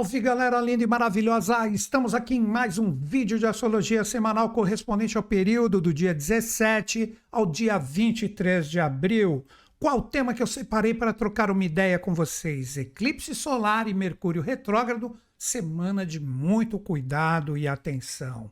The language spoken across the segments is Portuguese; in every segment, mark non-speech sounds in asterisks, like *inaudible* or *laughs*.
Salve galera linda e maravilhosa! Estamos aqui em mais um vídeo de astrologia semanal correspondente ao período do dia 17 ao dia 23 de abril. Qual o tema que eu separei para trocar uma ideia com vocês? Eclipse solar e Mercúrio retrógrado, semana de muito cuidado e atenção.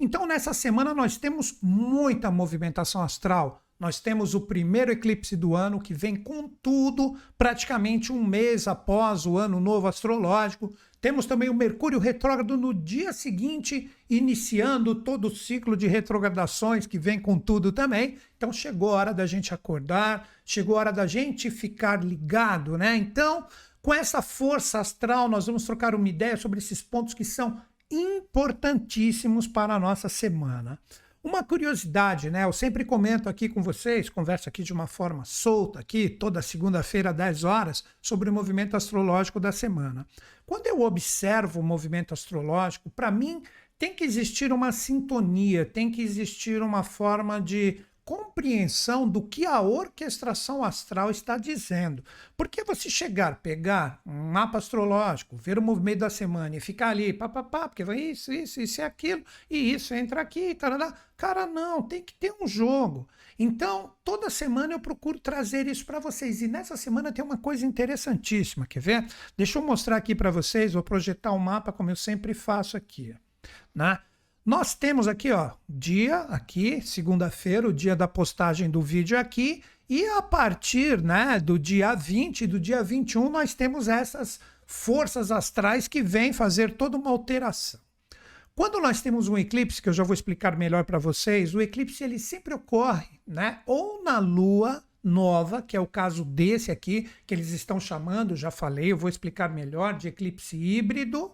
Então, nessa semana, nós temos muita movimentação astral nós temos o primeiro eclipse do ano que vem com tudo, praticamente um mês após o ano novo astrológico. Temos também o Mercúrio retrógrado no dia seguinte, iniciando todo o ciclo de retrogradações que vem com tudo também. Então chegou a hora da gente acordar, chegou a hora da gente ficar ligado, né? Então, com essa força astral, nós vamos trocar uma ideia sobre esses pontos que são importantíssimos para a nossa semana. Uma curiosidade, né? Eu sempre comento aqui com vocês, converso aqui de uma forma solta, aqui, toda segunda-feira, 10 horas, sobre o movimento astrológico da semana. Quando eu observo o movimento astrológico, para mim tem que existir uma sintonia, tem que existir uma forma de compreensão do que a orquestração astral está dizendo. Porque você chegar, pegar um mapa astrológico, ver o movimento da semana e ficar ali, papapá, porque vai isso, isso, isso e aquilo, e isso entra aqui, tarará. Cara, não, tem que ter um jogo. Então, toda semana eu procuro trazer isso para vocês. E nessa semana tem uma coisa interessantíssima, quer ver? Deixa eu mostrar aqui para vocês, vou projetar o um mapa como eu sempre faço aqui, né? Nós temos aqui, ó, dia aqui, segunda-feira, o dia da postagem do vídeo aqui, e a partir, né, do dia 20, do dia 21, nós temos essas forças astrais que vêm fazer toda uma alteração. Quando nós temos um eclipse, que eu já vou explicar melhor para vocês, o eclipse ele sempre ocorre, né, ou na lua nova, que é o caso desse aqui, que eles estão chamando, já falei, eu vou explicar melhor, de eclipse híbrido,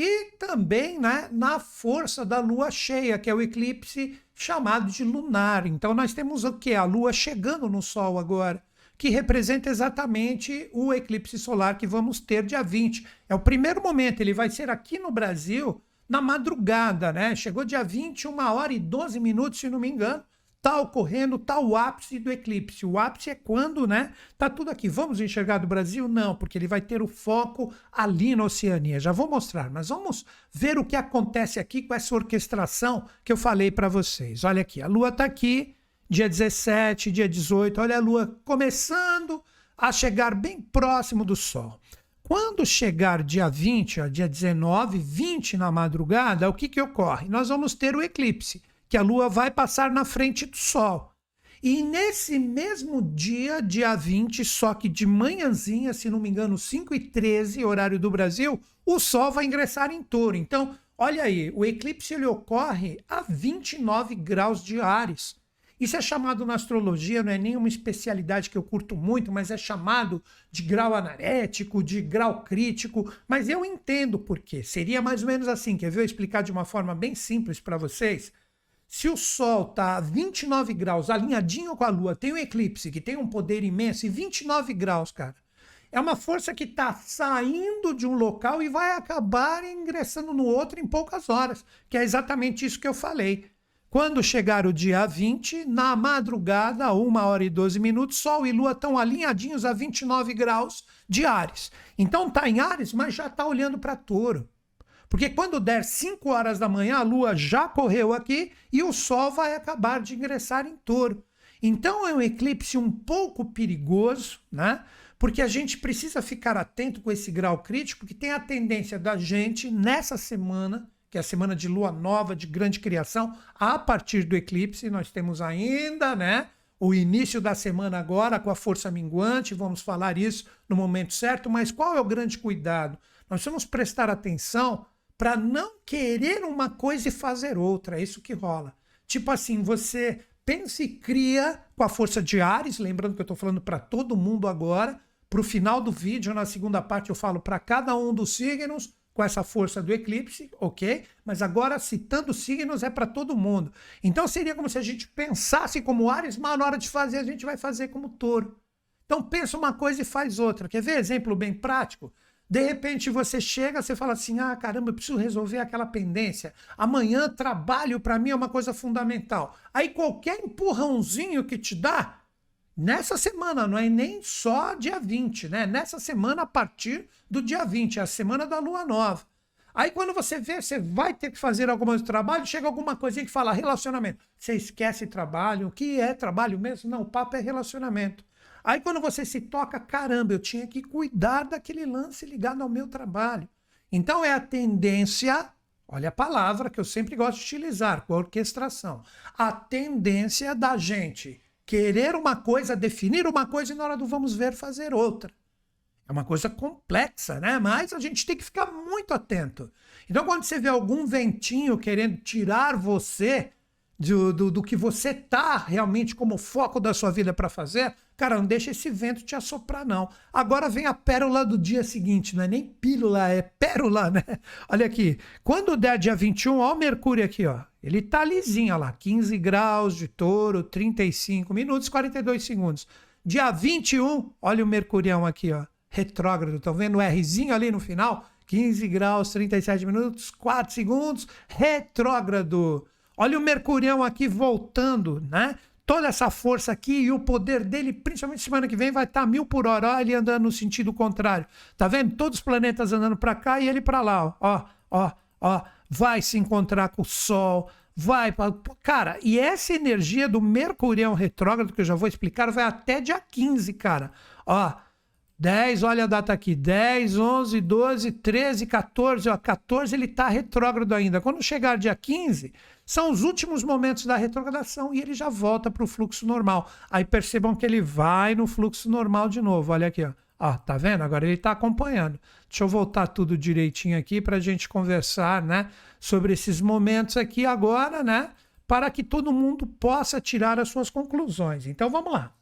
e também né, na força da lua cheia, que é o eclipse chamado de lunar. Então nós temos o que? A lua chegando no Sol agora, que representa exatamente o eclipse solar que vamos ter dia 20. É o primeiro momento, ele vai ser aqui no Brasil na madrugada, né? Chegou dia 20, uma hora e 12 minutos, se não me engano está ocorrendo, está o ápice do eclipse. O ápice é quando, né? Tá tudo aqui. Vamos enxergar do Brasil? Não, porque ele vai ter o foco ali na Oceania. Já vou mostrar, mas vamos ver o que acontece aqui com essa orquestração que eu falei para vocês. Olha aqui, a Lua está aqui, dia 17, dia 18. Olha a Lua começando a chegar bem próximo do Sol. Quando chegar dia 20, dia 19, 20 na madrugada, o que, que ocorre? Nós vamos ter o eclipse que a Lua vai passar na frente do Sol. E nesse mesmo dia, dia 20, só que de manhãzinha, se não me engano, 5 e 13, horário do Brasil, o Sol vai ingressar em touro. Então, olha aí, o eclipse ele ocorre a 29 graus de Ares. Isso é chamado na astrologia, não é nenhuma especialidade que eu curto muito, mas é chamado de grau anarético, de grau crítico, mas eu entendo por quê. Seria mais ou menos assim, quer ver eu explicar de uma forma bem simples para vocês? Se o Sol está a 29 graus, alinhadinho com a Lua, tem um eclipse que tem um poder imenso, e 29 graus, cara, é uma força que está saindo de um local e vai acabar ingressando no outro em poucas horas, que é exatamente isso que eu falei. Quando chegar o dia 20, na madrugada, 1 hora e 12 minutos, Sol e Lua estão alinhadinhos a 29 graus de Ares. Então está em Ares, mas já está olhando para Touro. Porque quando der 5 horas da manhã, a Lua já correu aqui e o Sol vai acabar de ingressar em touro. Então é um eclipse um pouco perigoso, né? Porque a gente precisa ficar atento com esse grau crítico, que tem a tendência da gente, nessa semana, que é a semana de lua nova, de grande criação, a partir do eclipse, nós temos ainda, né? O início da semana agora com a força minguante, vamos falar isso no momento certo, mas qual é o grande cuidado? Nós vamos prestar atenção para não querer uma coisa e fazer outra. É isso que rola. Tipo assim, você pensa e cria com a força de Ares, lembrando que eu estou falando para todo mundo agora. Para o final do vídeo, na segunda parte, eu falo para cada um dos signos com essa força do eclipse, ok? Mas agora, citando signos, é para todo mundo. Então seria como se a gente pensasse como Ares, mas na hora de fazer, a gente vai fazer como touro. Então pensa uma coisa e faz outra. Quer ver exemplo bem prático? De repente você chega, você fala assim: ah, caramba, eu preciso resolver aquela pendência. Amanhã trabalho para mim é uma coisa fundamental. Aí qualquer empurrãozinho que te dá, nessa semana, não é nem só dia 20, né? Nessa semana, a partir do dia 20, é a semana da lua nova. Aí quando você vê, você vai ter que fazer algum trabalho, chega alguma coisinha que fala relacionamento. Você esquece trabalho. O que é trabalho mesmo? Não, o papo é relacionamento. Aí quando você se toca, caramba, eu tinha que cuidar daquele lance ligado ao meu trabalho. Então é a tendência, olha a palavra que eu sempre gosto de utilizar, com a orquestração. A tendência da gente querer uma coisa, definir uma coisa e na hora do vamos ver fazer outra. É uma coisa complexa, né? Mas a gente tem que ficar muito atento. Então, quando você vê algum ventinho querendo tirar você do, do, que você tá realmente como foco da sua vida para fazer, cara, não deixa esse vento te assoprar, não. Agora vem a pérola do dia seguinte, não é nem pílula, é pérola, né? *laughs* Olha aqui. Quando der dia 21, ó o Mercúrio aqui, ó. Ele tá lisinho, ó lá, 15 graus de touro, 35 minutos, 42 segundos. Dia 21, olha o Mercurião aqui, ó retrógrado. Estão vendo o Rzinho ali no final? 15 graus, 37 minutos, 4 segundos, retrógrado. Olha o Mercurião aqui voltando, né? Toda essa força aqui e o poder dele, principalmente semana que vem, vai estar tá mil por hora. Olha ele andando no sentido contrário. Tá vendo? Todos os planetas andando para cá e ele para lá. Ó, ó, ó. Vai se encontrar com o Sol, vai para. Cara, e essa energia do Mercurião retrógrado, que eu já vou explicar, vai até dia 15, cara. Ó, 10, olha a data aqui, 10, 11, 12, 13, 14, ó, 14 ele está retrógrado ainda. Quando chegar dia 15, são os últimos momentos da retrogradação e ele já volta para o fluxo normal. Aí percebam que ele vai no fluxo normal de novo, olha aqui, ó. Ó, tá vendo? Agora ele está acompanhando. Deixa eu voltar tudo direitinho aqui para a gente conversar, né, sobre esses momentos aqui agora, né, para que todo mundo possa tirar as suas conclusões. Então vamos lá.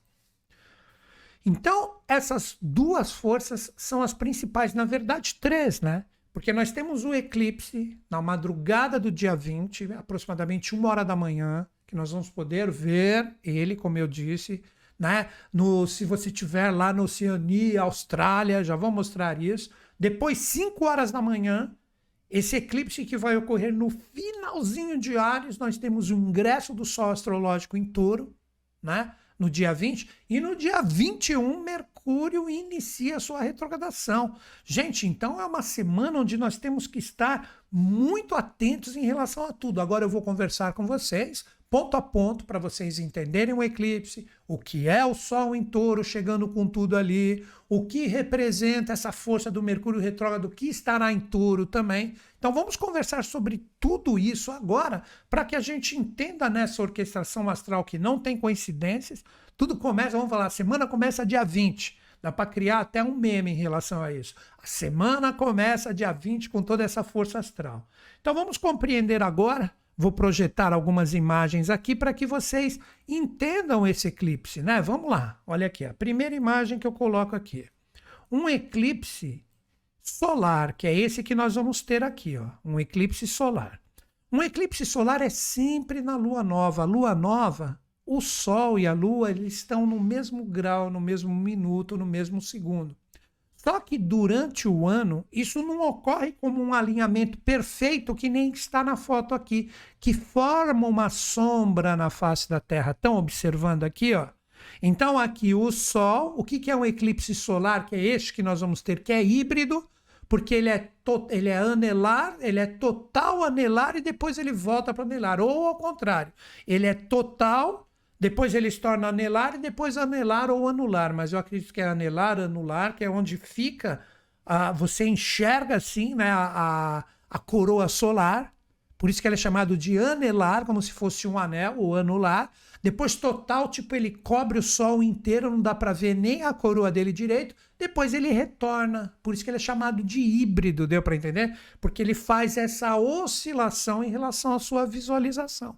Então, essas duas forças são as principais, na verdade, três, né? Porque nós temos o eclipse na madrugada do dia 20, aproximadamente uma hora da manhã, que nós vamos poder ver ele, como eu disse, né? No, se você estiver lá no Oceania, Austrália, já vou mostrar isso. Depois, 5 horas da manhã, esse eclipse que vai ocorrer no finalzinho de Ares, nós temos o ingresso do Sol astrológico em Touro, né? No dia 20, e no dia 21, Mercúrio inicia sua retrogradação. Gente, então é uma semana onde nós temos que estar muito atentos em relação a tudo. Agora eu vou conversar com vocês ponto a ponto para vocês entenderem o eclipse, o que é o Sol em touro chegando com tudo ali, o que representa essa força do Mercúrio retrógrado que estará em touro também. Então vamos conversar sobre tudo isso agora para que a gente entenda nessa orquestração astral que não tem coincidências. Tudo começa, vamos falar, a semana começa dia 20. Dá para criar até um meme em relação a isso. A semana começa dia 20 com toda essa força astral. Então vamos compreender agora Vou projetar algumas imagens aqui para que vocês entendam esse eclipse, né? Vamos lá. Olha aqui, a primeira imagem que eu coloco aqui. Um eclipse solar, que é esse que nós vamos ter aqui, ó, um eclipse solar. Um eclipse solar é sempre na lua nova. A lua nova, o sol e a lua, eles estão no mesmo grau, no mesmo minuto, no mesmo segundo. Só que durante o ano, isso não ocorre como um alinhamento perfeito que nem está na foto aqui, que forma uma sombra na face da Terra. Estão observando aqui, ó? Então, aqui o Sol, o que, que é um eclipse solar, que é este que nós vamos ter, que é híbrido, porque ele é, ele é anelar, ele é total anelar e depois ele volta para anelar. Ou ao contrário, ele é total depois ele se torna anelar e depois anelar ou anular. Mas eu acredito que é anelar, anular, que é onde fica. Uh, você enxerga assim né, a, a coroa solar. Por isso que ele é chamado de anelar, como se fosse um anel ou anular. Depois total, tipo, ele cobre o sol inteiro, não dá para ver nem a coroa dele direito. Depois ele retorna. Por isso que ele é chamado de híbrido, deu para entender? Porque ele faz essa oscilação em relação à sua visualização.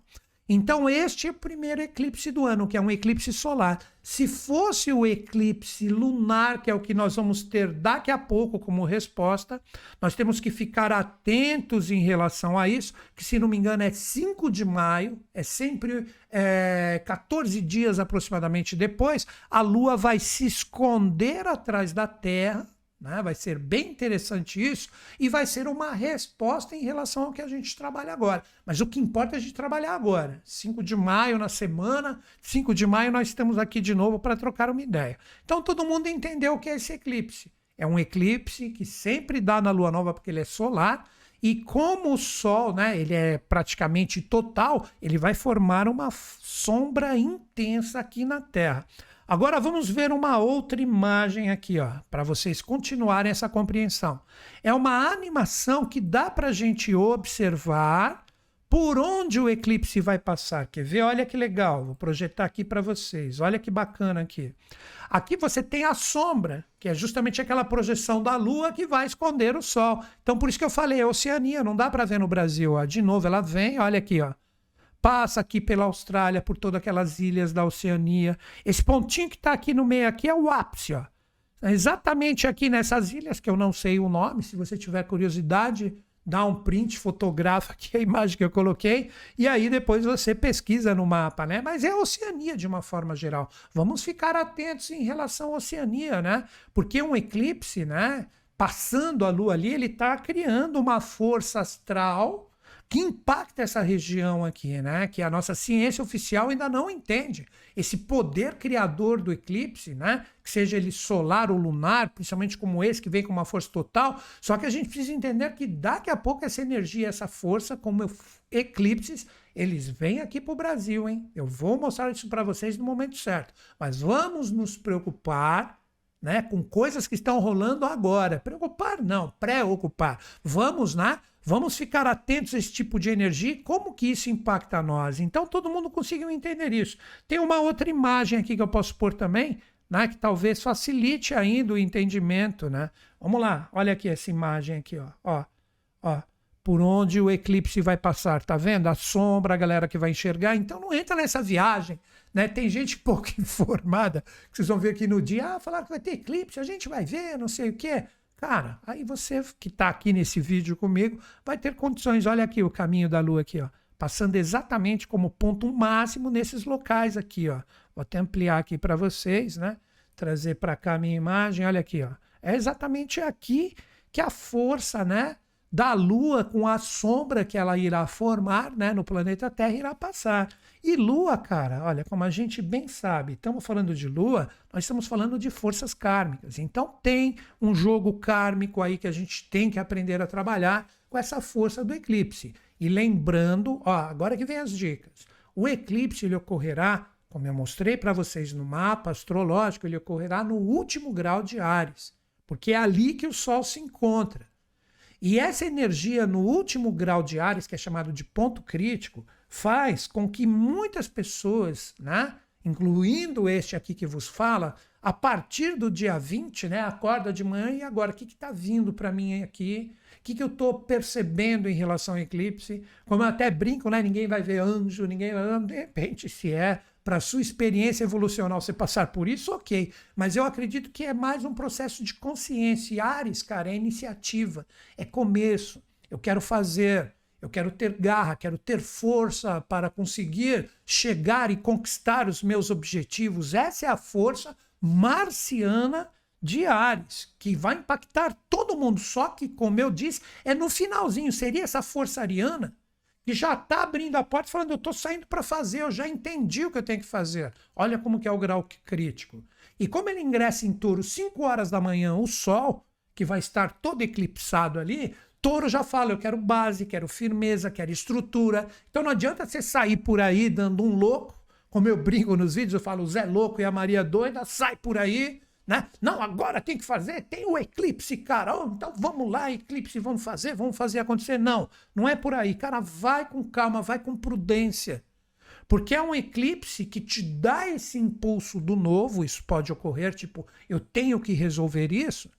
Então, este é o primeiro eclipse do ano, que é um eclipse solar. Se fosse o eclipse lunar, que é o que nós vamos ter daqui a pouco como resposta, nós temos que ficar atentos em relação a isso, que se não me engano é 5 de maio, é sempre é, 14 dias aproximadamente depois, a Lua vai se esconder atrás da Terra, Né? Vai ser bem interessante isso e vai ser uma resposta em relação ao que a gente trabalha agora. Mas o que importa é a gente trabalhar agora. 5 de maio na semana, 5 de maio nós estamos aqui de novo para trocar uma ideia. Então todo mundo entendeu o que é esse eclipse. É um eclipse que sempre dá na lua nova porque ele é solar e como o Sol, né, ele é praticamente total, ele vai formar uma sombra intensa aqui na Terra. Agora vamos ver uma outra imagem aqui, ó, para vocês continuarem essa compreensão. É uma animação que dá para a gente observar por onde o eclipse vai passar. Quer ver? Olha que legal. Vou projetar aqui para vocês. Olha que bacana aqui. Aqui você tem a sombra, que é justamente aquela projeção da Lua que vai esconder o Sol. Então, por isso que eu falei, é Oceania, não dá para ver no Brasil. Ó. De novo, ela vem, olha aqui, ó. Passa aqui pela Austrália, por todas aquelas ilhas da Oceania. Esse pontinho que está aqui no meio aqui é o ápice, ó. Exatamente aqui nessas ilhas, que eu não sei o nome, se você tiver curiosidade, dá um print, fotografa aqui a imagem que eu coloquei, e aí depois você pesquisa no mapa, né? Mas é a Oceania de uma forma geral. Vamos ficar atentos em relação à Oceania, né? Porque um eclipse, né? Passando a Lua ali, ele está criando uma força astral que impacta essa região aqui, né? Que a nossa ciência oficial ainda não entende. Esse poder criador do eclipse, né? Que seja ele solar ou lunar, principalmente como esse que vem com uma força total. Só que a gente precisa entender que daqui a pouco essa energia, essa força, como eclipses, eles vêm aqui para o Brasil, hein? Eu vou mostrar isso para vocês no momento certo. Mas vamos nos preocupar né, com coisas que estão rolando agora. Preocupar não, preocupar. Vamos, né? Vamos ficar atentos a esse tipo de energia e como que isso impacta nós. Então todo mundo conseguiu entender isso. Tem uma outra imagem aqui que eu posso pôr também, né, que talvez facilite ainda o entendimento, né? Vamos lá, olha aqui essa imagem aqui, ó, ó, ó, por onde o eclipse vai passar, tá vendo? A sombra, a galera que vai enxergar. Então não entra nessa viagem, né? Tem gente *laughs* pouco informada, que vocês vão ver aqui no dia, ah, falaram que vai ter eclipse, a gente vai ver, não sei o quê. Cara, aí você que está aqui nesse vídeo comigo vai ter condições. Olha aqui o caminho da Lua aqui, ó, passando exatamente como ponto máximo nesses locais aqui, ó. Vou até ampliar aqui para vocês, né? Trazer para cá a minha imagem. Olha aqui, ó. É exatamente aqui que a força, né, da Lua com a sombra que ela irá formar, né, no planeta Terra irá passar. E Lua, cara, olha, como a gente bem sabe, estamos falando de Lua, nós estamos falando de forças kármicas. Então tem um jogo kármico aí que a gente tem que aprender a trabalhar com essa força do eclipse. E lembrando, ó, agora que vem as dicas. O eclipse ele ocorrerá, como eu mostrei para vocês no mapa astrológico, ele ocorrerá no último grau de Ares, porque é ali que o Sol se encontra. E essa energia no último grau de Ares, que é chamado de ponto crítico, faz com que muitas pessoas, né, incluindo este aqui que vos fala, a partir do dia 20, né, acorda de manhã e agora o que está vindo para mim aqui? O que, que eu estou percebendo em relação ao eclipse? Como eu até brinco, né, ninguém vai ver anjo, ninguém vai... De repente, se é para sua experiência evolucional você passar por isso, ok. Mas eu acredito que é mais um processo de consciência. E Ares, cara, é iniciativa, é começo. Eu quero fazer, eu quero ter garra, quero ter força para conseguir chegar e conquistar os meus objetivos. Essa é a força marciana de Ares, que vai impactar todo mundo. Só que, como eu disse, é no finalzinho. Seria essa força ariana que já está abrindo a porta falando, eu estou saindo para fazer, eu já entendi o que eu tenho que fazer. Olha como que é o grau crítico. E como ele ingressa em touro 5 horas da manhã, o sol, que vai estar todo eclipsado ali, Touro já fala, eu quero base, quero firmeza, quero estrutura. Então não adianta você sair por aí dando um louco, como eu *laughs* brinco nos vídeos, eu falo, o Zé louco e a Maria doida, sai por aí, né? Não, agora tem que fazer, tem o eclipse, cara. Oh, então vamos lá, eclipse, vamos fazer, vamos fazer acontecer. Não, não é por aí. Cara, vai com calma, vai com prudência. Porque é um eclipse que te dá esse impulso do novo, isso pode ocorrer, tipo, eu tenho que resolver isso.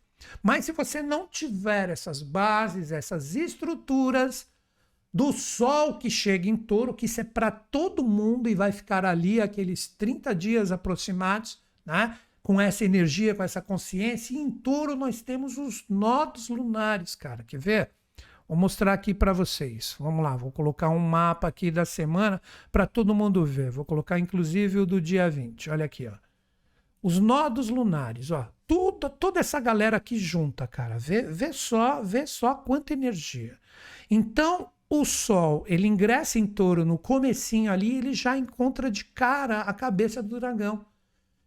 Mas se você não tiver essas bases, essas estruturas do sol que chega em touro, que isso é para todo mundo e vai ficar ali aqueles 30 dias aproximados, né? Com essa energia, com essa consciência. E em touro nós temos os nodos lunares, cara. Quer ver? Vou mostrar aqui para vocês. Vamos lá, vou colocar um mapa aqui da semana para todo mundo ver. Vou colocar inclusive o do dia 20. Olha aqui, ó. Os nodos lunares, ó tudo, toda essa galera aqui junta, cara. Vê, vê só, vê só quanta energia. Então, o Sol, ele ingressa em touro no comecinho ali, ele já encontra de cara a cabeça do dragão,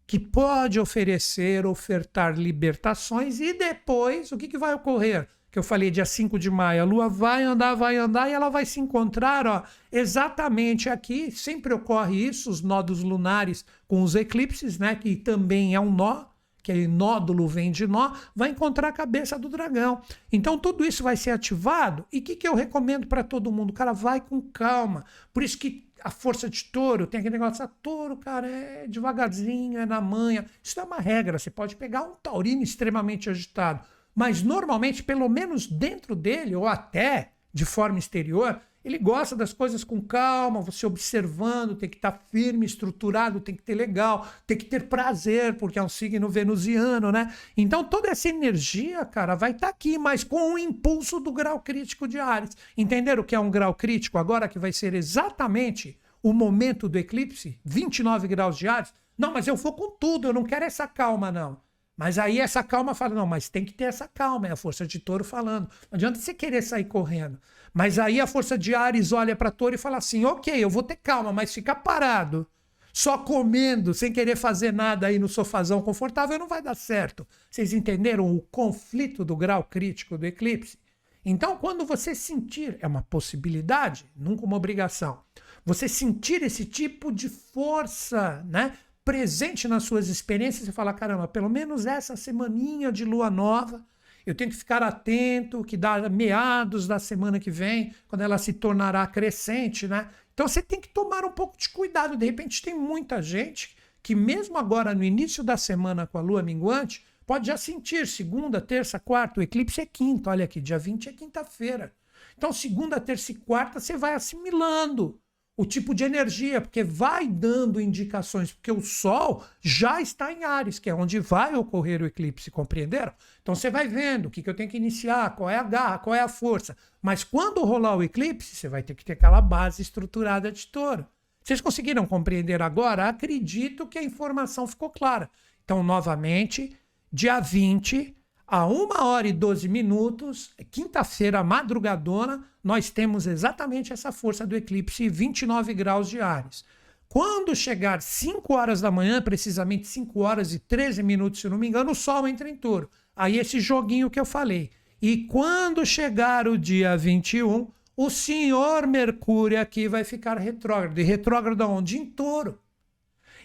que pode oferecer, ofertar libertações e depois, o que, que vai ocorrer? Que eu falei dia 5 de maio, a Lua vai andar, vai andar e ela vai se encontrar, ó, exatamente aqui, sempre ocorre isso, os nodos lunares com os eclipses, né, que também é um nó, que nódulo vem de nó, vai encontrar a cabeça do dragão. Então tudo isso vai ser ativado. E o que, que eu recomendo para todo mundo? Cara, vai com calma. Por isso que a força de touro tem aquele negócio, ah, touro, cara, é devagarzinho, é na manha. Isso é uma regra. Você pode pegar um taurino extremamente agitado, mas normalmente, pelo menos dentro dele, ou até de forma exterior, ele gosta das coisas com calma, você observando, tem que estar tá firme, estruturado, tem que ter legal, tem que ter prazer, porque é um signo venusiano, né? Então toda essa energia, cara, vai estar tá aqui, mas com o impulso do grau crítico de Ares. Entenderam o que é um grau crítico agora, que vai ser exatamente o momento do eclipse? 29 graus de Ares? Não, mas eu vou com tudo, eu não quero essa calma, não. Mas aí essa calma fala, não, mas tem que ter essa calma, é a força de touro falando. Não adianta você querer sair correndo. Mas aí a força de Ares olha para touro e fala assim: ok, eu vou ter calma, mas ficar parado, só comendo, sem querer fazer nada aí no sofazão confortável, não vai dar certo. Vocês entenderam o conflito do grau crítico do eclipse? Então, quando você sentir, é uma possibilidade, nunca uma obrigação, você sentir esse tipo de força, né? Presente nas suas experiências e falar: caramba, pelo menos essa semaninha de lua nova eu tenho que ficar atento que dá meados da semana que vem, quando ela se tornará crescente, né? Então você tem que tomar um pouco de cuidado. De repente tem muita gente que mesmo agora no início da semana com a lua minguante, pode já sentir segunda, terça, quarta, o eclipse é quinta, olha aqui, dia 20 é quinta-feira. Então segunda, terça e quarta você vai assimilando o tipo de energia, porque vai dando indicações, porque o Sol já está em Ares, que é onde vai ocorrer o eclipse, compreenderam? Então você vai vendo o que, que eu tenho que iniciar, qual é a garra, qual é a força. Mas quando rolar o eclipse, você vai ter que ter aquela base estruturada de touro. Vocês conseguiram compreender agora? Acredito que a informação ficou clara. Então, novamente, dia 20, a 1 hora e 12 minutos, quinta-feira, madrugadona, nós temos exatamente essa força do eclipse 29 graus de Ares. Quando chegar 5 horas da manhã, precisamente 5 horas e 13 minutos, se não me engano, o Sol entra em touro. Aí esse joguinho que eu falei. E quando chegar o dia 21, o senhor Mercúrio aqui vai ficar retrógrado. E retrógrado onde? Em touro.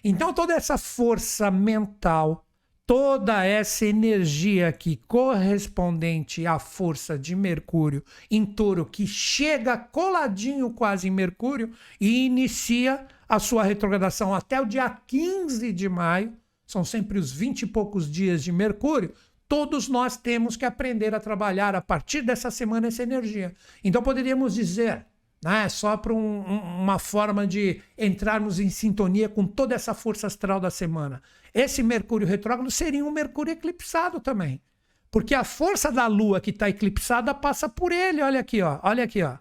Então toda essa força mental, toda essa energia aqui correspondente à força de Mercúrio em touro, que chega coladinho quase em Mercúrio e inicia a sua retrogradação até o dia 15 de maio, são sempre os 20 e poucos dias de Mercúrio. Todos nós temos que aprender a trabalhar a partir dessa semana essa energia. Então poderíamos dizer, né, só para um, uma forma de entrarmos em sintonia com toda essa força astral da semana. Esse Mercúrio retrógrado seria um Mercúrio eclipsado também. Porque a força da Lua que está eclipsada passa por ele. Olha aqui, ó. Olha aqui, ó.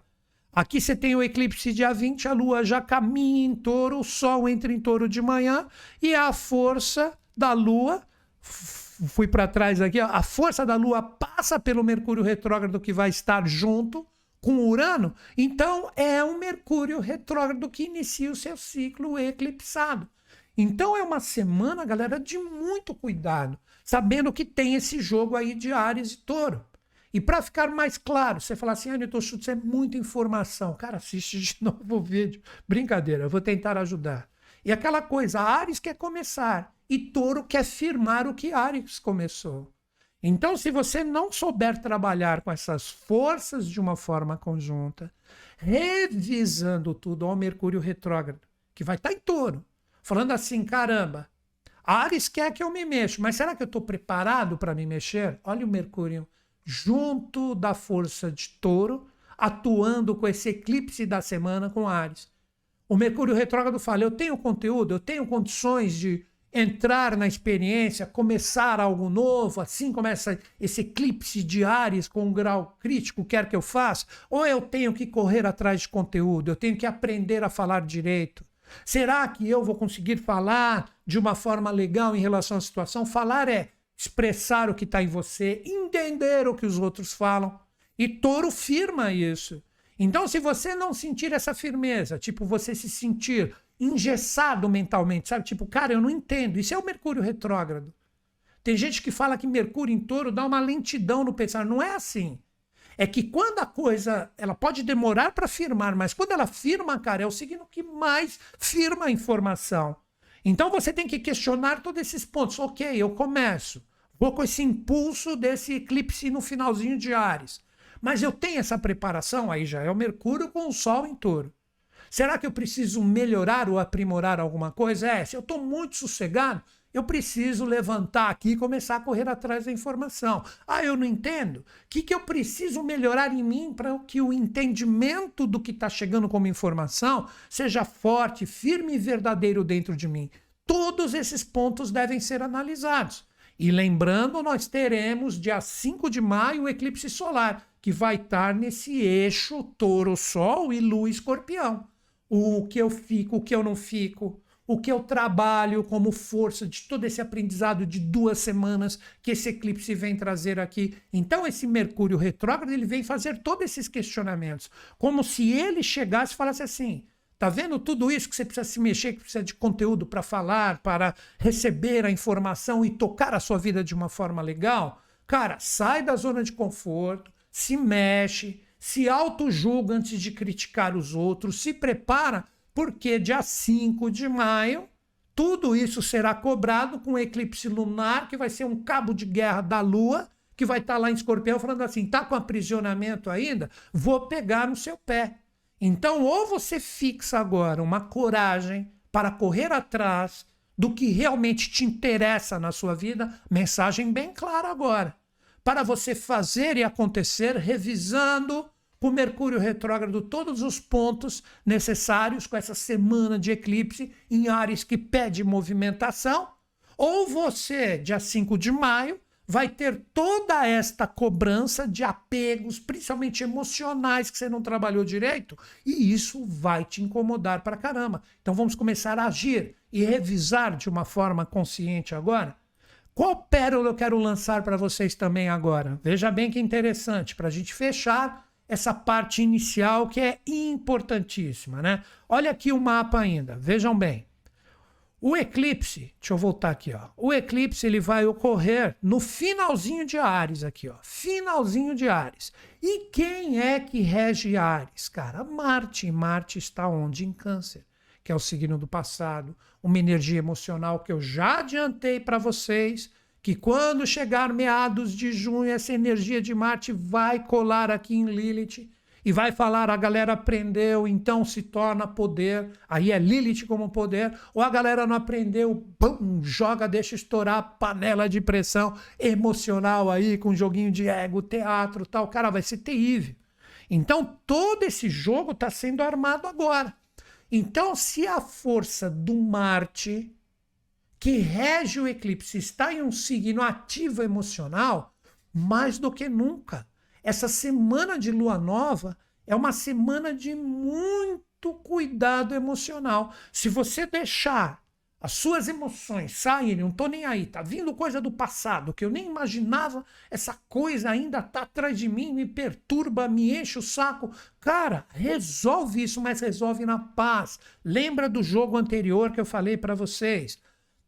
Aqui você tem o eclipse dia 20, a Lua já caminha em touro, o Sol entra em touro de manhã, e a força da Lua, fui para trás aqui, ó, a força da Lua passa pelo Mercúrio retrógrado que vai estar junto com Urano. Então é um Mercúrio retrógrado que inicia o seu ciclo eclipsado. Então é uma semana, galera, de muito cuidado, sabendo que tem esse jogo aí de Ares e Touro. E para ficar mais claro, você falar assim, Anitta Schutz, é muita informação. Cara, assiste de *laughs* novo o vídeo. Brincadeira, eu vou tentar ajudar. E aquela coisa, Ares quer começar e Touro quer firmar o que Ares começou. Então, se você não souber trabalhar com essas forças de uma forma conjunta, revisando tudo ao Mercúrio retrógrado, que vai estar tá em touro, falando assim: caramba, Ares quer que eu me mexa, mas será que eu estou preparado para me mexer? Olha o Mercúrio junto da força de touro, atuando com esse eclipse da semana com Ares. O Mercúrio retrógrado fala: eu tenho conteúdo, eu tenho condições de entrar na experiência, começar algo novo, assim começa esse eclipse de Ares com um grau crítico, quer que eu faça, ou eu tenho que correr atrás de conteúdo, eu tenho que aprender a falar direito. Será que eu vou conseguir falar de uma forma legal em relação à situação? Falar é expressar o que está em você, entender o que os outros falam. E touro firma isso. Então, se você não sentir essa firmeza, tipo, você se sentir engessado mentalmente, sabe? Tipo, cara, eu não entendo. Isso é o Mercúrio retrógrado. Tem gente que fala que Mercúrio em touro dá uma lentidão no pensar. Não é assim. É que quando a coisa, ela pode demorar para firmar, mas quando ela firma, cara, é o signo que mais firma a informação. Então você tem que questionar todos esses pontos. Ok, eu começo. Vou com esse impulso desse eclipse no finalzinho de Ares. Mas eu tenho essa preparação, aí já é o Mercúrio com o Sol em touro. Será que eu preciso melhorar ou aprimorar alguma coisa? É, se eu estou muito sossegado, eu preciso levantar aqui e começar a correr atrás da informação. Ah, eu não entendo. O que, que eu preciso melhorar em mim para que o entendimento do que está chegando como informação seja forte, firme e verdadeiro dentro de mim? Todos esses pontos devem ser analisados. E lembrando, nós teremos dia 5 de maio o eclipse solar, que vai estar nesse eixo touro-sol e lua-escorpião. O que eu fico, o que eu não fico, o que eu trabalho como força de todo esse aprendizado de duas semanas que esse eclipse vem trazer aqui. Então, esse Mercúrio retrógrado ele vem fazer todos esses questionamentos, como se ele chegasse e falasse assim: Tá vendo tudo isso que você precisa se mexer, que precisa de conteúdo para falar, para receber a informação e tocar a sua vida de uma forma legal? Cara, sai da zona de conforto, se mexe, se auto-julga antes de criticar os outros, se prepara, porque dia 5 de maio tudo isso será cobrado com o eclipse lunar, que vai ser um cabo de guerra da Lua, que vai estar tá lá em escorpião falando assim: tá com aprisionamento ainda? Vou pegar no seu pé. Então, ou você fixa agora uma coragem para correr atrás do que realmente te interessa na sua vida, mensagem bem clara agora. Para você fazer e acontecer, revisando com Mercúrio retrógrado todos os pontos necessários com essa semana de eclipse em Ares que pede movimentação, ou você, dia 5 de maio, vai ter toda esta cobrança de apegos, principalmente emocionais, que você não trabalhou direito, e isso vai te incomodar para caramba. Então vamos começar a agir e revisar de uma forma consciente agora. Qual pérola eu quero lançar para vocês também agora? Veja bem que interessante, para a gente fechar essa parte inicial que é importantíssima, né? Olha aqui o mapa ainda, vejam bem. O eclipse, deixa eu voltar aqui, ó. O eclipse ele vai ocorrer no finalzinho de Ares aqui, ó. Finalzinho de Ares. E quem é que rege Ares? Cara, Marte. Marte está onde? Em Câncer, que é o signo do passado, uma energia emocional que eu já adiantei para vocês, que quando chegar meados de junho essa energia de Marte vai colar aqui em Lilith e vai falar a galera aprendeu, então se torna poder. Aí é Lilith como poder. Ou a galera não aprendeu, pum, joga, deixa estourar panela de pressão emocional aí com joguinho de ego, teatro, tal. Cara, vai ser terrível. Então todo esse jogo está sendo armado agora. Então, se a força do Marte que rege o eclipse está em um signo ativo emocional, mais do que nunca essa semana de lua nova é uma semana de muito cuidado emocional. Se você deixar as suas emoções saírem, não tô nem aí, tá vindo coisa do passado que eu nem imaginava, essa coisa ainda tá atrás de mim, me perturba, me enche o saco. Cara, resolve isso, mas resolve na paz. Lembra do jogo anterior que eu falei para vocês?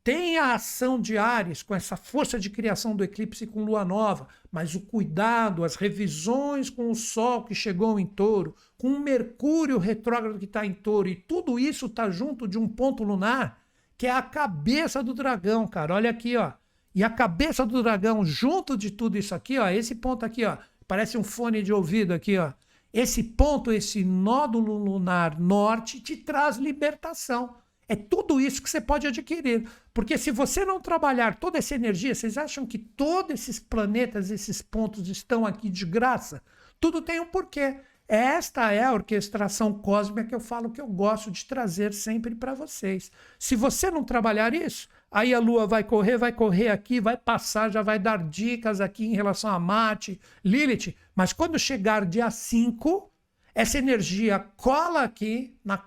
Tem a ação de Ares com essa força de criação do eclipse com lua nova, mas o cuidado, as revisões com o Sol que chegou em touro, com o Mercúrio retrógrado que está em touro, e tudo isso está junto de um ponto lunar que é a cabeça do dragão, cara. Olha aqui, ó. E a cabeça do dragão, junto de tudo isso aqui, ó, esse ponto aqui, ó, parece um fone de ouvido aqui, ó. Esse ponto, esse nódulo lunar norte, te traz libertação. É tudo isso que você pode adquirir. Porque se você não trabalhar toda essa energia, vocês acham que todos esses planetas, esses pontos estão aqui de graça? Tudo tem um porquê. Esta é a orquestração cósmica que eu falo que eu gosto de trazer sempre para vocês. Se você não trabalhar isso, aí a Lua vai correr, vai correr aqui, vai passar, já vai dar dicas aqui em relação a Marte, Lilith, mas quando chegar dia 5, essa energia cola aqui na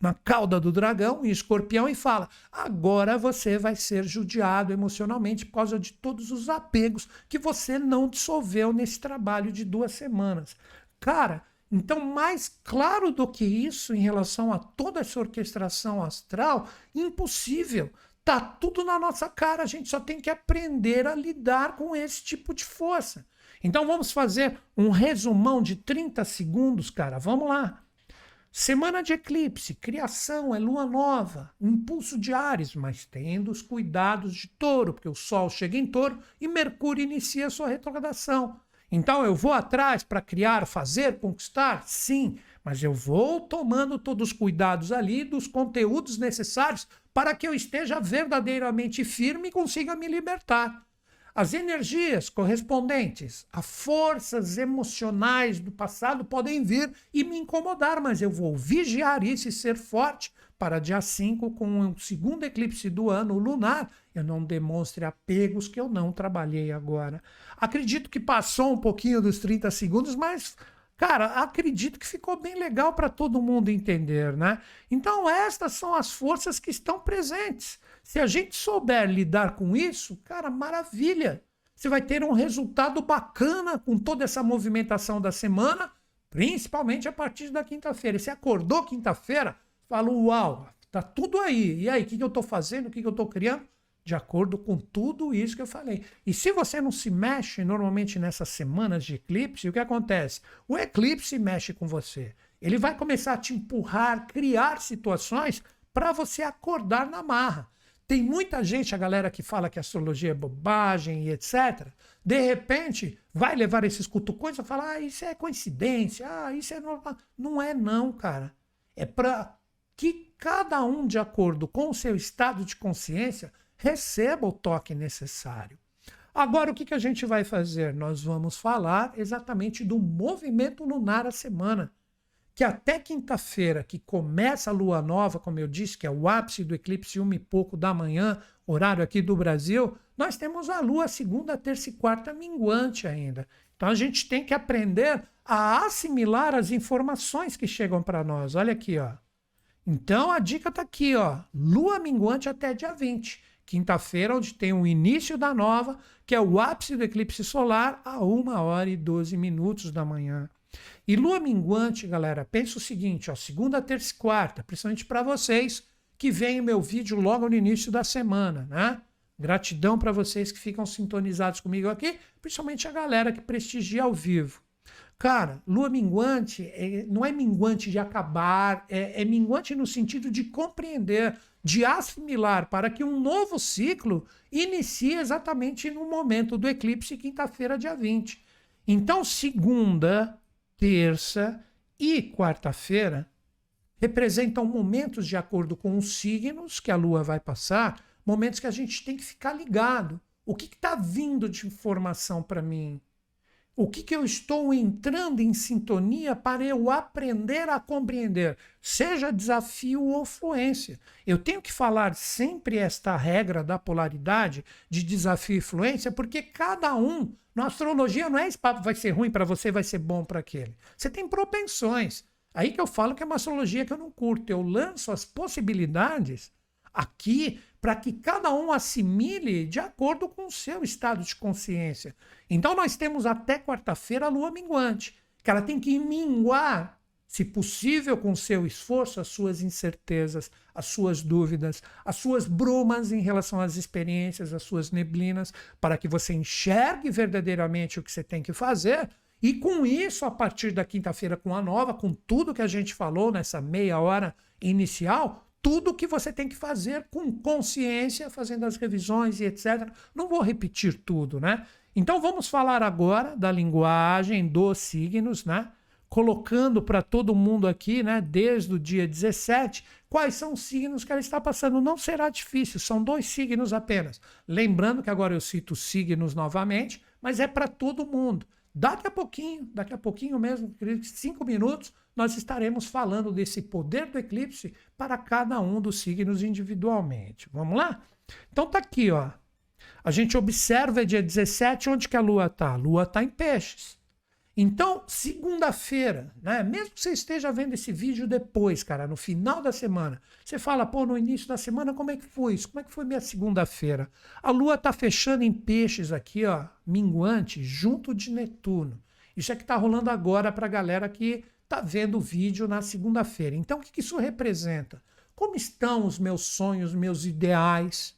na cauda do dragão, em escorpião, e fala: agora você vai ser judiado emocionalmente por causa de todos os apegos que você não dissolveu nesse trabalho de duas semanas. Cara, então, mais claro do que isso em relação a toda essa orquestração astral, impossível. Tá tudo na nossa cara, a gente só tem que aprender a lidar com esse tipo de força. Então vamos fazer um resumão de 30 segundos, cara. Vamos lá. Semana de eclipse, criação, é lua nova, impulso de Ares, mas tendo os cuidados de touro, porque o Sol chega em touro e Mercúrio inicia sua retrogradação. Então eu vou atrás para criar, fazer, conquistar? Sim, mas eu vou tomando todos os cuidados ali dos conteúdos necessários para que eu esteja verdadeiramente firme e consiga me libertar. As energias correspondentes a forças emocionais do passado podem vir e me incomodar, mas eu vou vigiar isso e ser forte para dia 5, com o segundo eclipse do ano lunar, eu não demonstre apegos que eu não trabalhei agora. Acredito que passou um pouquinho dos 30 segundos, mas Cara, acredito que ficou bem legal para todo mundo entender, né? Então, estas são as forças que estão presentes. Se a gente souber lidar com isso, cara, maravilha. Você vai ter um resultado bacana com toda essa movimentação da semana, principalmente a partir da quinta-feira. Você acordou quinta-feira, falou: Uau, tá tudo aí. E aí, o que, que eu estou fazendo? O que, que eu estou criando? de acordo com tudo isso que eu falei. E se você não se mexe normalmente nessas semanas de eclipse, o que acontece? O eclipse mexe com você. Ele vai começar a te empurrar, criar situações para você acordar na marra. Tem muita gente, a galera que fala que astrologia é bobagem e etc. De repente, vai levar esses cutucões e falar: ah, isso é coincidência, ah, isso é normal. Não é, não, cara. É para que cada um, de acordo com o seu estado de consciência, receba o toque necessário. Agora, o que, que a gente vai fazer? Nós vamos falar exatamente do movimento lunar a semana. Que até quinta-feira, que começa a lua nova, como eu disse, que é o ápice do eclipse, uma e pouco da manhã, horário aqui do Brasil, nós temos a lua segunda, terça e quarta minguante ainda. Então a gente tem que aprender a assimilar as informações que chegam para nós. Olha aqui, ó. Então a dica está aqui, ó. Lua minguante até dia 20 quinta-feira, onde tem o início da nova, que é o ápice do eclipse solar, a 1 hora e 12 minutos da manhã. E lua minguante, galera, pensa o seguinte, ó, segunda, terça e quarta, principalmente para vocês que veem o meu vídeo logo no início da semana, né? Gratidão para vocês que ficam sintonizados comigo aqui, principalmente a galera que prestigia ao vivo. Cara, lua minguante é, não é minguante de acabar, é, é minguante no sentido de compreender, de assimilar, para que um novo ciclo inicie exatamente no momento do eclipse, quinta-feira, dia 20. Então, segunda, terça e quarta-feira representam momentos de acordo com os signos que a lua vai passar, momentos que a gente tem que ficar ligado. O que está vindo de informação para mim? O que, que eu estou entrando em sintonia para eu aprender a compreender, seja desafio ou fluência. Eu tenho que falar sempre esta regra da polaridade de desafio e fluência, porque cada um, na astrologia, não é esse papo vai ser ruim para você, vai ser bom para aquele. Você tem propensões. Aí que eu falo que é uma astrologia que eu não curto. Eu lanço as possibilidades aqui para que cada um assimile de acordo com o seu estado de consciência. Então nós temos até quarta-feira a lua minguante, que ela tem que minguar, se possível, com seu esforço, as suas incertezas, as suas dúvidas, as suas brumas em relação às experiências, as suas neblinas, para que você enxergue verdadeiramente o que você tem que fazer. E com isso, a partir da quinta-feira, com a nova, com tudo que a gente falou nessa meia hora inicial, tudo que você tem que fazer com consciência, fazendo as revisões e etc. Não vou repetir tudo, né? Então vamos falar agora da linguagem dos signos, né? Colocando para todo mundo aqui, né, desde o dia 17, quais são os signos que ela está passando. Não será difícil, são dois signos apenas. Lembrando que agora eu cito signos novamente, mas é para todo mundo. Daqui a pouquinho, daqui a pouquinho mesmo, cinco minutos, nós estaremos falando desse poder do eclipse para cada um dos signos individualmente. Vamos lá? Então tá aqui, ó. A gente observa dia 17 onde que a lua está. A lua está em peixes. Então, segunda-feira, né? Mesmo que você esteja vendo esse vídeo depois, cara, no final da semana, você fala, pô, no início da semana, como é que foi isso? Como é que foi minha segunda-feira? A Lua tá fechando em peixes aqui, ó, minguante, junto de Netuno. Isso é que tá rolando agora pra galera que tá vendo o vídeo na segunda-feira. Então, o que isso representa? Como estão os meus sonhos, meus ideais?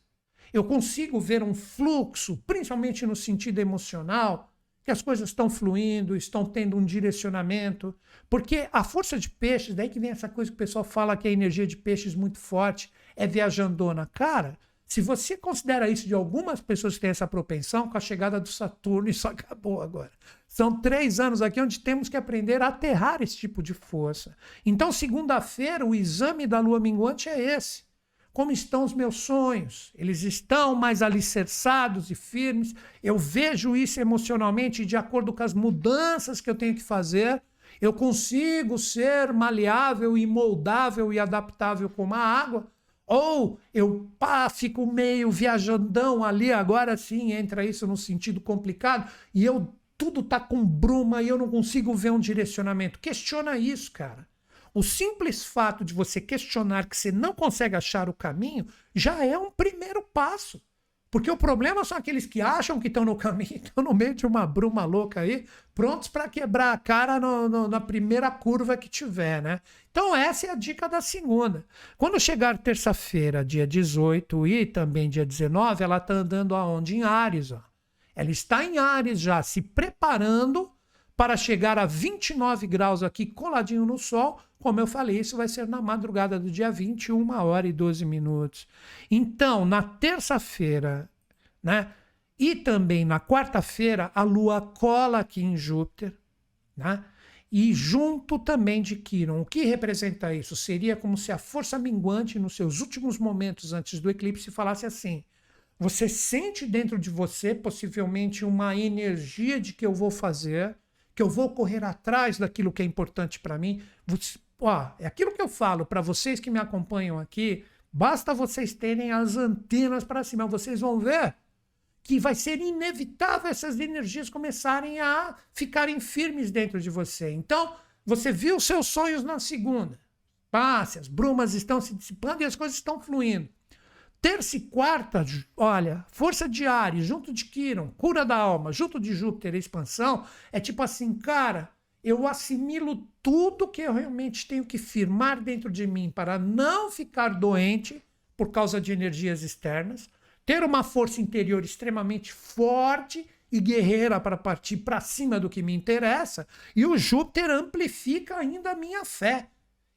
Eu consigo ver um fluxo, principalmente no sentido emocional, que as coisas estão fluindo, estão tendo um direcionamento. Porque a força de peixes, daí que vem essa coisa que o pessoal fala que a energia de peixes muito forte é viajandona. Cara, se você considera isso de algumas pessoas que têm essa propensão, com a chegada do Saturno, *laughs* isso acabou agora. São três anos aqui onde temos que aprender a aterrar esse tipo de força. Então, segunda-feira, o exame da lua minguante é esse. Como estão os meus sonhos? Eles estão mais alicerçados e firmes? Eu vejo isso emocionalmente de acordo com as mudanças que eu tenho que fazer. Eu consigo ser maleável e moldável e adaptável como a água? Ou eu pá, fico meio viajandão ali, agora sim entra isso no sentido complicado, e eu tudo tá com bruma e eu não consigo ver um direcionamento. Questiona isso, cara. O simples fato de você questionar que você não consegue achar o caminho já é um primeiro passo. Porque o problema são aqueles que acham que estão no caminho, *laughs* estão no meio de uma bruma louca aí, prontos para quebrar a cara no, no, na primeira curva que tiver, né? Então, essa é a dica da segunda. Quando chegar terça-feira, dia 18 e também dia 19, ela está andando aonde? Em Ares. Ó. Ela está em Ares já, se preparando para chegar a 29 graus aqui, coladinho no Sol. Como eu falei, isso vai ser na madrugada do dia 21 hora e 12 minutos. Então, na terça-feira, né? E também na quarta-feira, a Lua cola aqui em Júpiter, né? E junto também de Quiron. O que representa isso? Seria como se a força minguante, nos seus últimos momentos antes do eclipse, falasse assim: você sente dentro de você possivelmente uma energia de que eu vou fazer, que eu vou correr atrás daquilo que é importante para mim. Ó, é aquilo que eu falo para vocês que me acompanham aqui. Basta vocês terem as antenas para cima, vocês vão ver que vai ser inevitável essas energias começarem a ficarem firmes dentro de você. Então, você viu seus sonhos na segunda. Passe, as brumas estão se dissipando e as coisas estão fluindo. Terça e quarta, olha, força de Ares, junto de Quiron, cura da alma, junto de Júpiter, expansão, é tipo assim, cara, eu assimilo tudo que eu realmente tenho que firmar dentro de mim para não ficar doente por causa de energias externas, ter uma força interior extremamente forte e guerreira para partir para cima do que me interessa, e o Júpiter amplifica ainda a minha fé.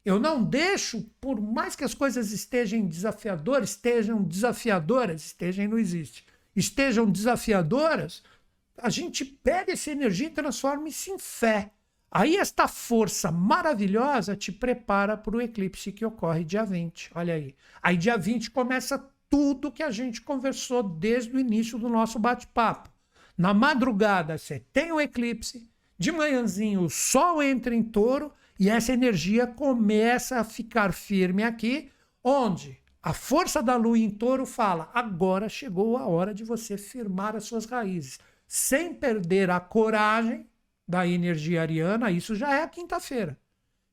Eu não deixo, por mais que as coisas estejam desafiadoras, estejam desafiadoras, estejam não existe, estejam desafiadoras, a gente pega essa energia e transforma isso em fé. Aí esta força maravilhosa te prepara para o eclipse que ocorre dia 20. Olha aí. Aí dia 20 começa tudo que a gente conversou desde o início do nosso bate-papo. Na madrugada você tem o eclipse, de manhãzinho o sol entra em touro e essa energia começa a ficar firme aqui, onde a força da lua em touro fala: agora chegou a hora de você firmar as suas raízes, sem perder a coragem da energia ariana. Isso já é a quinta-feira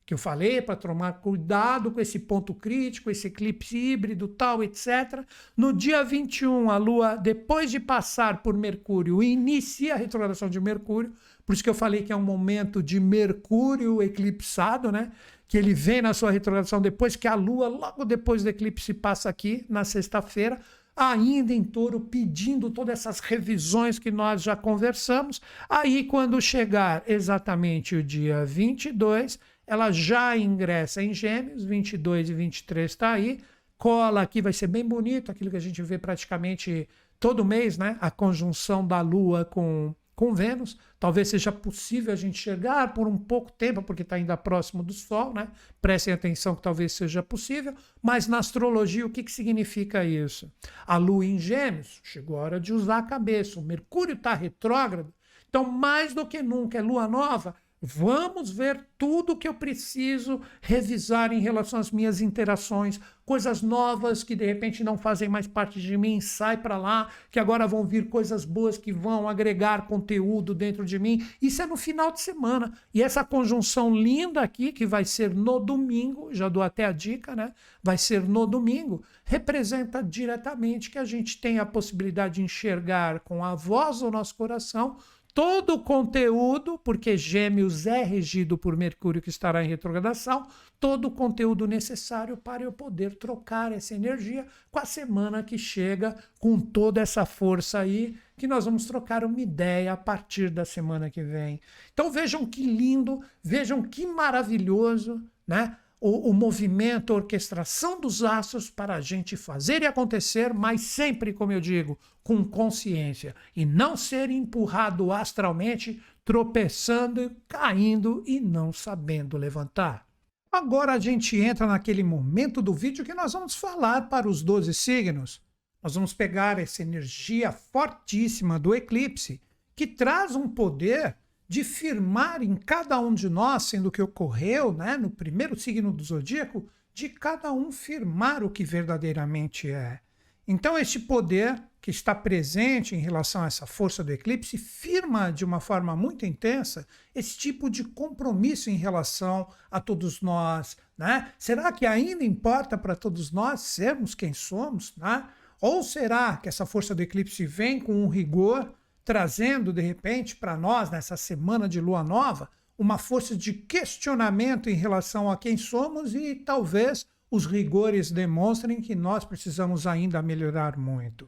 que eu falei para tomar cuidado com esse ponto crítico, esse eclipse híbrido, tal, etc. No dia 21, a Lua, depois de passar por Mercúrio, inicia a retrogradação de Mercúrio, por isso que eu falei que é um momento de Mercúrio eclipsado, né? Que ele vem na sua retrogradação depois que a Lua, logo depois do eclipse, passa aqui na sexta-feira, ainda em touro, pedindo todas essas revisões que nós já conversamos. Aí, quando chegar exatamente o dia 22, ela já ingressa em Gêmeos, 22 e 23 está aí. Cola aqui, vai ser bem bonito, aquilo que a gente vê praticamente todo mês, né? A conjunção da Lua com, com Vênus. Talvez seja possível a gente chegar por um pouco tempo, porque está ainda próximo do Sol, né? Prestem atenção que talvez seja possível. Mas na astrologia, o que, que significa isso? A Lua em Gêmeos, chegou a hora de usar a cabeça. O Mercúrio está retrógrado, então mais do que nunca é Lua nova Vamos ver tudo que eu preciso revisar em relação às minhas interações, coisas novas que de repente não fazem mais parte de mim, sai para lá, que agora vão vir coisas boas que vão agregar conteúdo dentro de mim. Isso é no final de semana. E essa conjunção linda aqui, que vai ser no domingo, já dou até a dica, né? Vai ser no domingo, representa diretamente que a gente tem a possibilidade de enxergar com a voz do nosso coração todo o conteúdo, porque Gêmeos é regido por Mercúrio que estará em retrogradação, todo o conteúdo necessário para eu poder trocar essa energia com a semana que chega, com toda essa força aí, que nós vamos trocar uma ideia a partir da semana que vem. Então vejam que lindo, vejam que maravilhoso, né? O, o movimento, a orquestração dos astros para a gente fazer e acontecer, mas sempre, como eu digo, com consciência e não ser empurrado astralmente, tropeçando, caindo e não sabendo levantar. Agora a gente entra naquele momento do vídeo que nós vamos falar para os 12 signos. Nós vamos pegar essa energia fortíssima do eclipse, que traz um poder de firmar em cada um de nós, sendo que ocorreu né, no primeiro signo do zodíaco, de cada um firmar o que verdadeiramente é. Então, este poder que está presente em relação a essa força do eclipse firma de uma forma muito intensa esse tipo de compromisso em relação a todos nós. Né? Será que ainda importa para todos nós sermos quem somos? Né? Ou será que essa força do eclipse vem com um rigor trazendo de repente para nós, nessa semana de lua nova, uma força de questionamento em relação a quem somos e talvez os rigores demonstrem que nós precisamos ainda melhorar muito.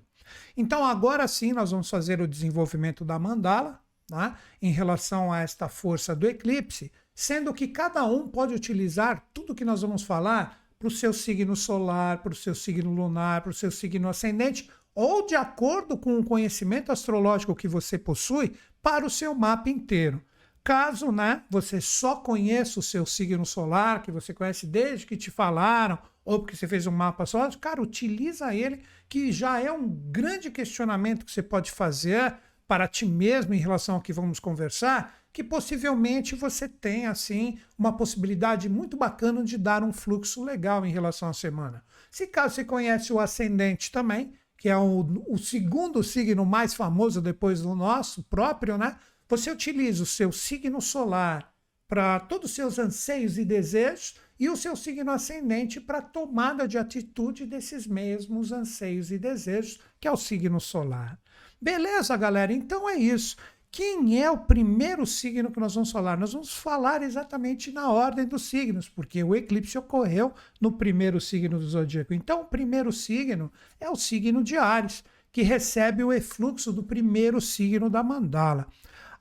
Então, agora sim, nós vamos fazer o desenvolvimento da mandala tá? em relação a esta força do eclipse, sendo que cada um pode utilizar tudo que nós vamos falar para o seu signo solar, para o seu signo lunar, para o seu signo ascendente ou de acordo com o conhecimento astrológico que você possui para o seu mapa inteiro. Caso né, você só conheça o seu signo solar, que você conhece desde que te falaram, ou porque você fez um mapa só, cara, utiliza ele, que já é um grande questionamento que você pode fazer para ti mesmo em relação ao que vamos conversar, que possivelmente você tem assim uma possibilidade muito bacana de dar um fluxo legal em relação à semana. Se caso você conhece o ascendente também, que é o, o segundo signo mais famoso depois do nosso próprio, né? Você utiliza o seu signo solar para todos os seus anseios e desejos e o seu signo ascendente para tomada de atitude desses mesmos anseios e desejos, que é o signo solar. Beleza, galera? Então é isso. Quem é o primeiro signo que nós vamos falar? Nós vamos falar exatamente na ordem dos signos, porque o eclipse ocorreu no primeiro signo do zodíaco. Então, o primeiro signo é o signo de Ares, que recebe o efluxo do primeiro signo da mandala.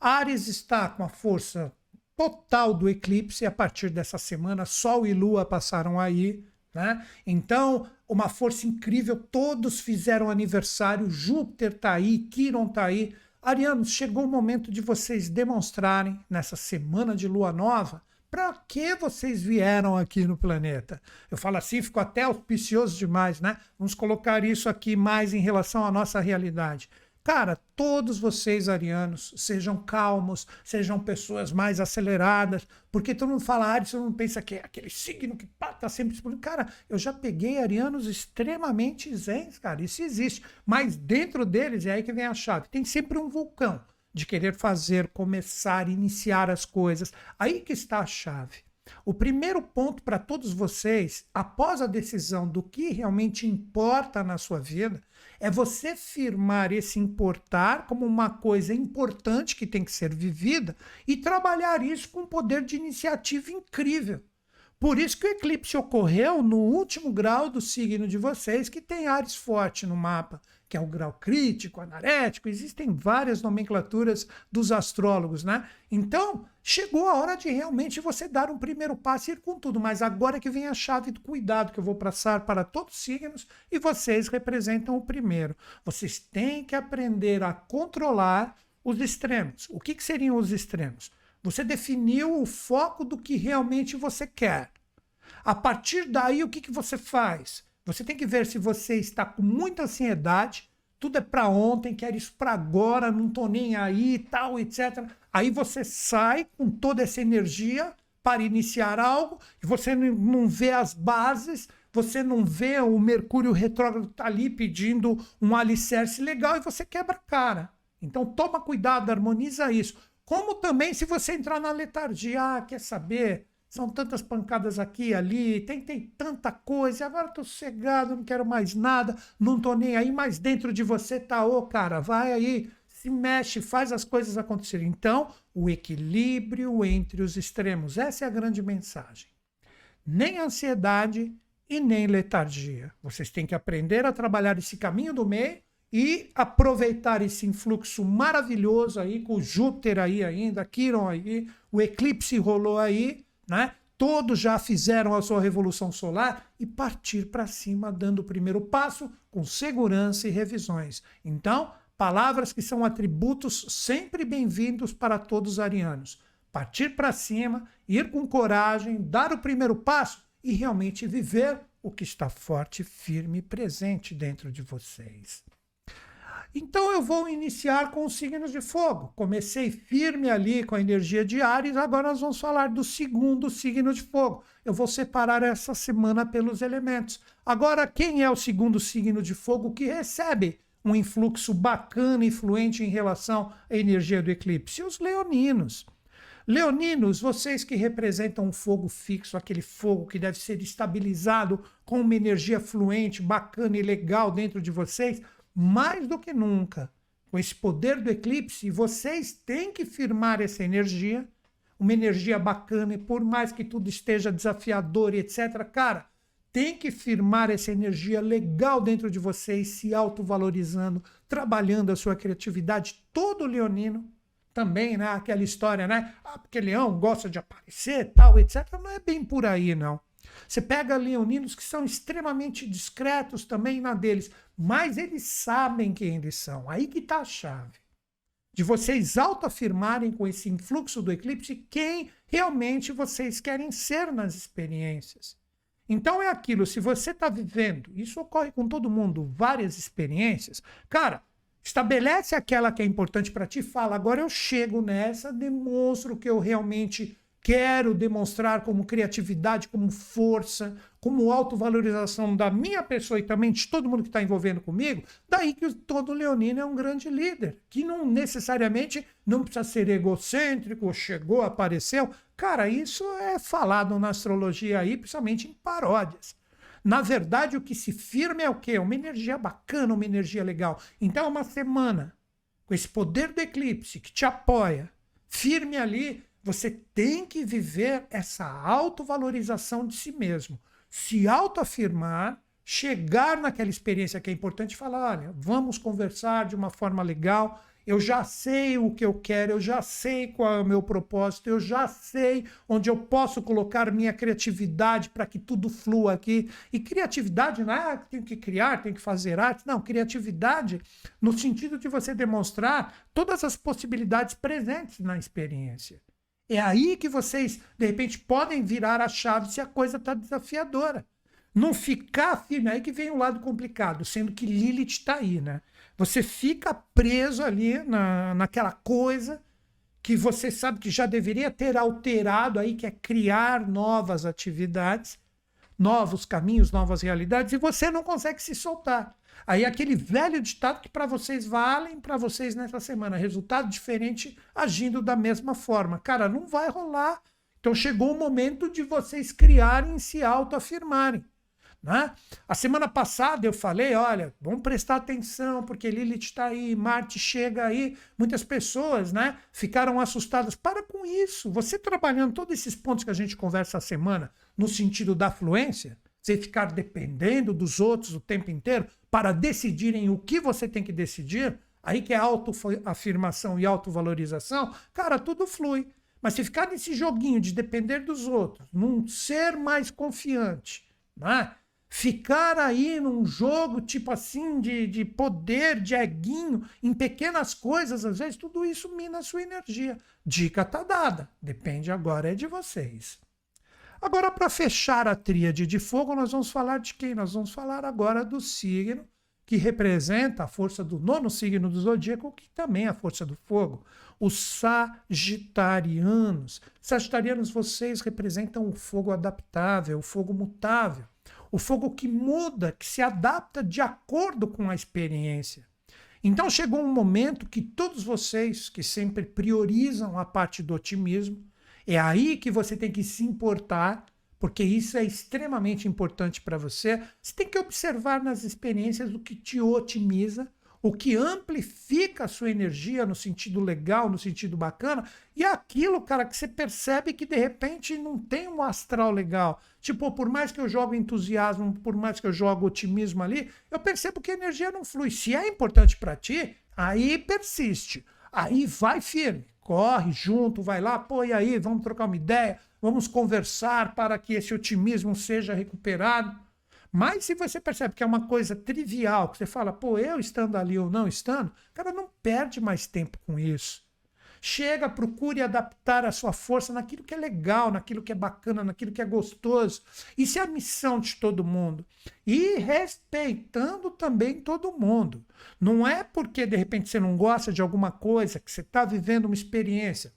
Ares está com a força total do eclipse a partir dessa semana, Sol e Lua passaram aí. Né? Então, uma força incrível, todos fizeram aniversário, Júpiter está aí, Quiron está aí Arianos, chegou o momento de vocês demonstrarem nessa semana de lua nova para que vocês vieram aqui no planeta. Eu falo assim, fico até auspicioso demais, né? Vamos colocar isso aqui mais em relação à nossa realidade. Cara, todos vocês arianos, sejam calmos, sejam pessoas mais aceleradas, porque todo mundo fala Ares, todo mundo pensa que é aquele signo que pá, tá sempre explodindo. Cara, eu já peguei arianos extremamente zens, cara, isso existe. Mas dentro deles é aí que vem a chave. Tem sempre um vulcão de querer fazer, começar, iniciar as coisas. Aí que está a chave. O primeiro ponto para todos vocês, após a decisão do que realmente importa na sua vida, é você firmar esse importar como uma coisa importante que tem que ser vivida e trabalhar isso com um poder de iniciativa incrível. Por isso que o eclipse ocorreu no último grau do signo de vocês, que tem Ares forte no mapa, que é o grau crítico, anarético, existem várias nomenclaturas dos astrólogos, né? Então, chegou a hora de realmente você dar um primeiro passo e ir com tudo, mas agora que vem a chave do cuidado que eu vou passar para todos os signos e vocês representam o primeiro. Vocês têm que aprender a controlar os extremos. O que, que seriam os extremos? Você definiu o foco do que realmente você quer. A partir daí, o que, que você faz? Você tem que ver se você está com muita ansiedade, tudo é para ontem, quero isso para agora, não tô nem aí, tal, etc. Aí você sai com toda essa energia para iniciar algo e você não vê as bases, você não vê o Mercúrio retrógrado tá ali pedindo um alicerce legal e você quebra a cara. Então toma cuidado, harmoniza isso. Como também se você entrar na letargia, ah, quer saber? São tantas pancadas aqui e ali, tentei tanta coisa, agora tô sossegado, não quero mais nada, não tô nem aí, mas dentro de você tá, ô cara, vai aí, se mexe, faz as coisas acontecerem. Então, o equilíbrio entre os extremos, essa é a grande mensagem. Nem ansiedade e nem letargia. Vocês têm que aprender a trabalhar esse caminho do meio e aproveitar esse influxo maravilhoso aí, com o Júpiter aí ainda, Quiron aí, o eclipse rolou aí, né? Todos já fizeram a sua revolução solar e partir para cima, dando o primeiro passo com segurança e revisões. Então, palavras que são atributos sempre bem-vindos para todos os arianos. Partir para cima, ir com coragem, dar o primeiro passo e realmente viver o que está forte, firme e presente dentro de vocês. Então eu vou iniciar com os signos de fogo. Comecei firme ali com a energia de Ares, agora nós vamos falar do segundo signo de fogo. Eu vou separar essa semana pelos elementos. Agora, quem é o segundo signo de fogo que recebe um influxo bacana e fluente em relação à energia do eclipse? Os leoninos. Leoninos, vocês que representam um fogo fixo, aquele fogo que deve ser estabilizado com uma energia fluente, bacana e legal dentro de vocês, mais do que nunca, com esse poder do eclipse, vocês têm que firmar essa energia, uma energia bacana, e por mais que tudo esteja desafiador e etc., cara, tem que firmar essa energia legal dentro de vocês, se autovalorizando, trabalhando a sua criatividade. Todo leonino também, né? Aquela história, né? Ah, porque leão gosta de aparecer, tal, etc. Não é bem por aí, não. Você pega leoninos que são extremamente discretos também na deles, mas eles sabem quem eles são. Aí que está a chave. De vocês autoafirmarem com esse influxo do eclipse quem realmente vocês querem ser nas experiências. Então é aquilo, se você está vivendo, isso ocorre com todo mundo, várias experiências, cara, estabelece aquela que é importante para ti, fala, agora eu chego nessa, demonstro que eu realmente quero demonstrar como criatividade, como força, como autovalorização da minha pessoa e também de todo mundo que está envolvendo comigo, daí que todo leonino é um grande líder, que não necessariamente não precisa ser egocêntrico, chegou, apareceu. Cara, isso é falado na astrologia aí, principalmente em paródias. Na verdade, o que se firma é o quê? Uma energia bacana, uma energia legal. Então, é uma semana com esse poder do eclipse que te apoia, firme ali, você tem que viver essa autovalorização de si mesmo, se autoafirmar, chegar naquela experiência que é importante e falar: olha, vamos conversar de uma forma legal. Eu já sei o que eu quero, eu já sei qual é o meu propósito, eu já sei onde eu posso colocar minha criatividade para que tudo flua aqui. E criatividade não é ah, tem que criar, tem que fazer arte. Não, criatividade no sentido de você demonstrar todas as possibilidades presentes na experiência. É aí que vocês, de repente, podem virar a chave se a coisa está desafiadora. Não ficar firme, aí que vem o lado complicado, sendo que Lilith está aí, né? Você fica preso ali na, naquela coisa que você sabe que já deveria ter alterado aí, que é criar novas atividades, novos caminhos, novas realidades, e você não consegue se soltar. Aí aquele velho ditado que para vocês valem para vocês nessa semana, resultado diferente agindo da mesma forma. Cara, não vai rolar. Então chegou o momento de vocês criarem e se autoafirmarem. Né? A semana passada eu falei, olha, vamos prestar atenção, porque Lilith está aí, Marte chega aí, muitas pessoas né, ficaram assustadas. Para com isso. Você trabalhando todos esses pontos que a gente conversa a semana, no sentido da fluência, você ficar dependendo dos outros o tempo inteiro para decidirem o que você tem que decidir, aí que é autoafirmação e autovalorização, cara, tudo flui. Mas se ficar nesse joguinho de depender dos outros, não ser mais confiante, né? ficar aí num jogo tipo assim de, de poder, de eguinho, em pequenas coisas, às vezes, tudo isso mina a sua energia. Dica tá dada. Depende agora é de vocês. Agora, para fechar a tríade de fogo, nós vamos falar de quem? Nós vamos falar agora do signo que representa a força do nono signo do zodíaco, que também é a força do fogo. Os sagitarianos. Sagitarianos, vocês representam o fogo adaptável, o fogo mutável, o fogo que muda, que se adapta de acordo com a experiência. Então chegou um momento que todos vocês que sempre priorizam a parte do otimismo, é aí que você tem que se importar porque isso é extremamente importante para você. Você tem que observar nas experiências o que te otimiza, o que amplifica a sua energia no sentido legal, no sentido bacana, e aquilo, cara, que você percebe que de repente não tem um astral legal. Tipo, por mais que eu jogue entusiasmo, por mais que eu jogue otimismo ali, eu percebo que a energia não flui. Se é importante para ti, aí persiste. Aí vai firme, corre junto, vai lá, pô, e aí, vamos trocar uma ideia vamos conversar para que esse otimismo seja recuperado. Mas se você percebe que é uma coisa trivial, que você fala, pô, eu estando ali ou não estando, cara, não perde mais tempo com isso. Chega, procure adaptar a sua força naquilo que é legal, naquilo que é bacana, naquilo que é gostoso. Isso é a missão de todo mundo. E respeitando também todo mundo. Não é porque de repente você não gosta de alguma coisa, que você está vivendo uma experiência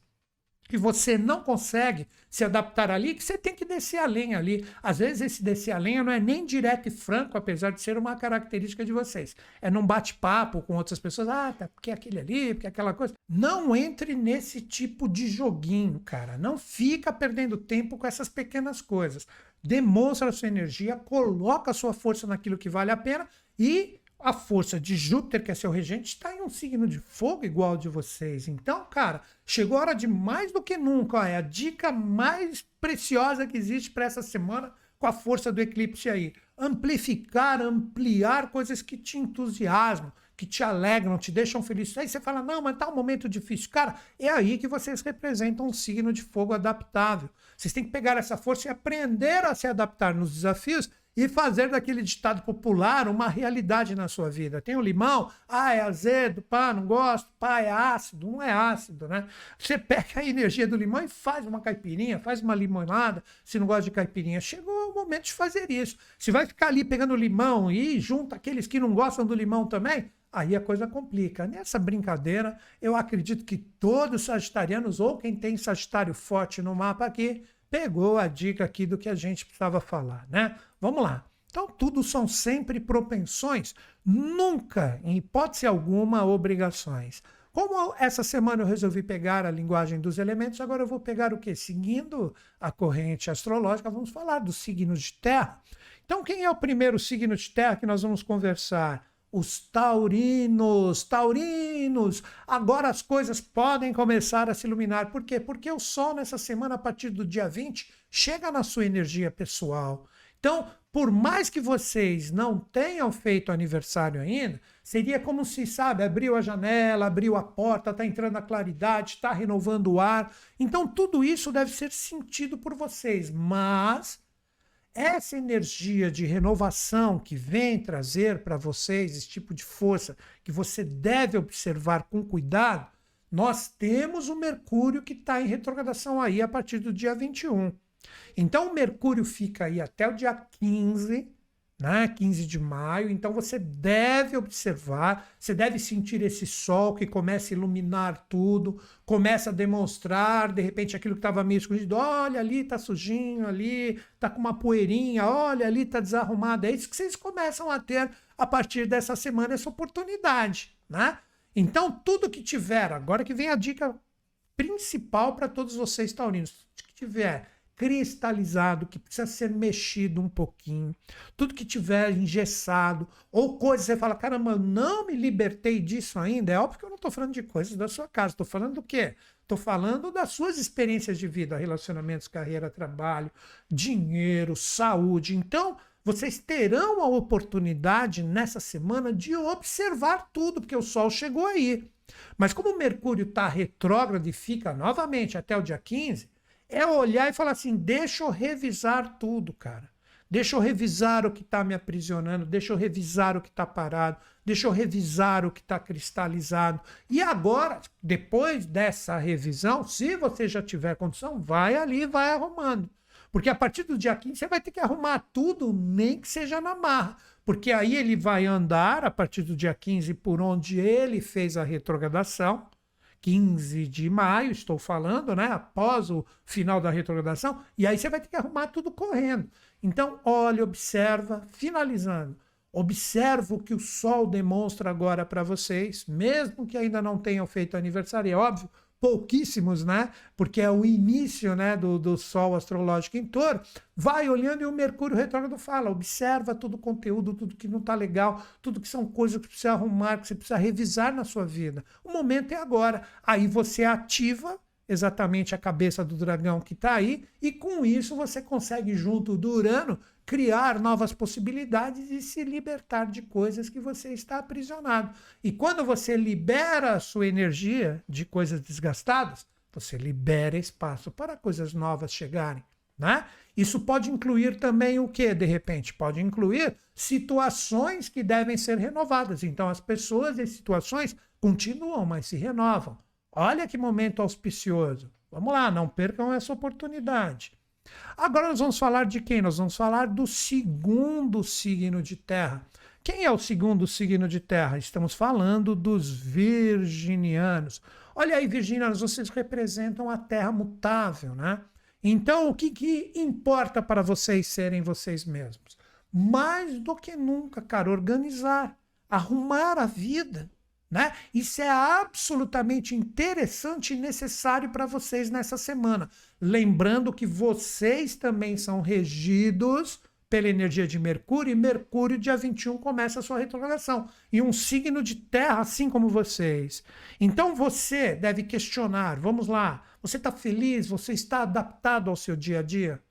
que você não consegue se adaptar ali, que você tem que descer a lenha ali. Às vezes esse descer a lenha não é nem direto e franco, apesar de ser uma característica de vocês. É num bate-papo com outras pessoas, ah, tá, porque aquele ali, porque aquela coisa. Não entre nesse tipo de joguinho, cara. Não fica perdendo tempo com essas pequenas coisas. Demonstra a sua energia, coloca a sua força naquilo que vale a pena e a força de Júpiter, que é seu regente, está em um signo de fogo igual de vocês. Então, cara, chegou a hora de mais do que nunca. Ó, é a dica mais preciosa que existe para essa semana com a força do eclipse aí. Amplificar, ampliar coisas que te entusiasmam, que te alegram, te deixam feliz. Aí você fala, não, mas tá um momento difícil. Cara, é aí que vocês representam um signo de fogo adaptável. Vocês têm que pegar essa força e aprender a se adaptar nos desafios e fazer daquele ditado popular uma realidade na sua vida. Tem o limão, ah, é azedo, pá, não gosto, pá, é ácido, não é ácido, né? Você pega a energia do limão e faz uma caipirinha, faz uma limonada, se não gosta de caipirinha. Chegou o momento de fazer isso. Se vai ficar ali pegando limão e junto aqueles que não gostam do limão também, aí a coisa complica. Nessa brincadeira, eu acredito que todos os sagitarianos, ou quem tem Sagitário forte no mapa aqui, pegou a dica aqui do que a gente precisava falar, né? Vamos lá. Então, tudo são sempre propensões, nunca, em hipótese alguma, obrigações. Como essa semana eu resolvi pegar a linguagem dos elementos, agora eu vou pegar o quê? Seguindo a corrente astrológica, vamos falar dos signos de terra. Então, quem é o primeiro signo de terra que nós vamos conversar? Os taurinos, taurinos, agora as coisas podem começar a se iluminar. Por quê? Porque o Sol, nessa semana, a partir do dia 20, chega na sua energia pessoal. Então, por mais que vocês não tenham feito aniversário ainda, seria como se, sabe, abriu a janela, abriu a porta, está entrando a claridade, está renovando o ar. Então, tudo isso deve ser sentido por vocês, mas essa energia de renovação que vem trazer para vocês esse tipo de força que você deve observar com cuidado, nós temos o Mercúrio que está em retrogradação aí a partir do dia 21. Então o Mercúrio fica aí até o dia 15 né? 15 de maio. Então você deve observar, você deve sentir esse sol que começa a iluminar tudo, começa a demonstrar de repente aquilo que estava meio escondido. Olha, ali está sujinho, ali está com uma poeirinha, olha, ali está desarrumado. É isso que vocês começam a ter a partir dessa semana, essa oportunidade, né? Então, tudo que tiver, agora que vem a dica principal para todos vocês taurinos, que tiver cristalizado, que precisa ser mexido um pouquinho, tudo que tiver engessado, ou coisas você fala, caramba, não me libertei disso ainda, é óbvio que eu não estou falando de coisas da sua casa, estou falando do quê? Estou falando das suas experiências de vida, relacionamentos, carreira, trabalho, dinheiro, saúde. Então, vocês terão a oportunidade nessa semana de observar tudo, porque o Sol chegou aí. Mas como o Mercúrio está retrógrado e fica novamente até o dia 15, é olhar e falar assim: deixa eu revisar tudo, cara. Deixa eu revisar o que está me aprisionando, deixa eu revisar o que está parado, deixa eu revisar o que está cristalizado. E agora, depois dessa revisão, se você já tiver condição, vai ali e vai arrumando. Porque a partir do dia 15 você vai ter que arrumar tudo, nem que seja na marra. Porque aí ele vai andar a partir do dia 15 por onde ele fez a retrogradação. 15 de maio, estou falando, né? Após o final da retrogradação, e aí você vai ter que arrumar tudo correndo. Então, olha, observa, finalizando. Observa o que o Sol demonstra agora para vocês, mesmo que ainda não tenham feito aniversário, é óbvio, pouquíssimos, né? Porque é o início né, do, do Sol astrológico em touro. Vai olhando e o Mercúrio retrógrado fala: observa todo o conteúdo, tudo que não está legal, tudo que são coisas que precisa arrumar, que você precisa revisar na sua vida. O momento é agora. Aí você ativa exatamente a cabeça do dragão que está aí, e com isso você consegue, junto do Urano, criar novas possibilidades e se libertar de coisas que você está aprisionado. E quando você libera a sua energia de coisas desgastadas, você libera espaço para coisas novas chegarem. Né? Isso pode incluir também o que, de repente? Pode incluir situações que devem ser renovadas. Então, as pessoas e situações continuam, mas se renovam. Olha que momento auspicioso. Vamos lá, não percam essa oportunidade. Agora nós vamos falar de quem? Nós vamos falar do segundo signo de terra. Quem é o segundo signo de terra? Estamos falando dos virginianos. Olha aí, virginianos, vocês representam a terra mutável, né? Então, o que, que importa para vocês serem vocês mesmos? Mais do que nunca, cara, organizar, arrumar a vida. Né? Isso é absolutamente interessante e necessário para vocês nessa semana. Lembrando que vocês também são regidos pela energia de Mercúrio, e Mercúrio, dia 21, começa a sua retrogradação. E um signo de terra, assim como vocês. Então você deve questionar: vamos lá, você está feliz? Você está adaptado ao seu dia a dia?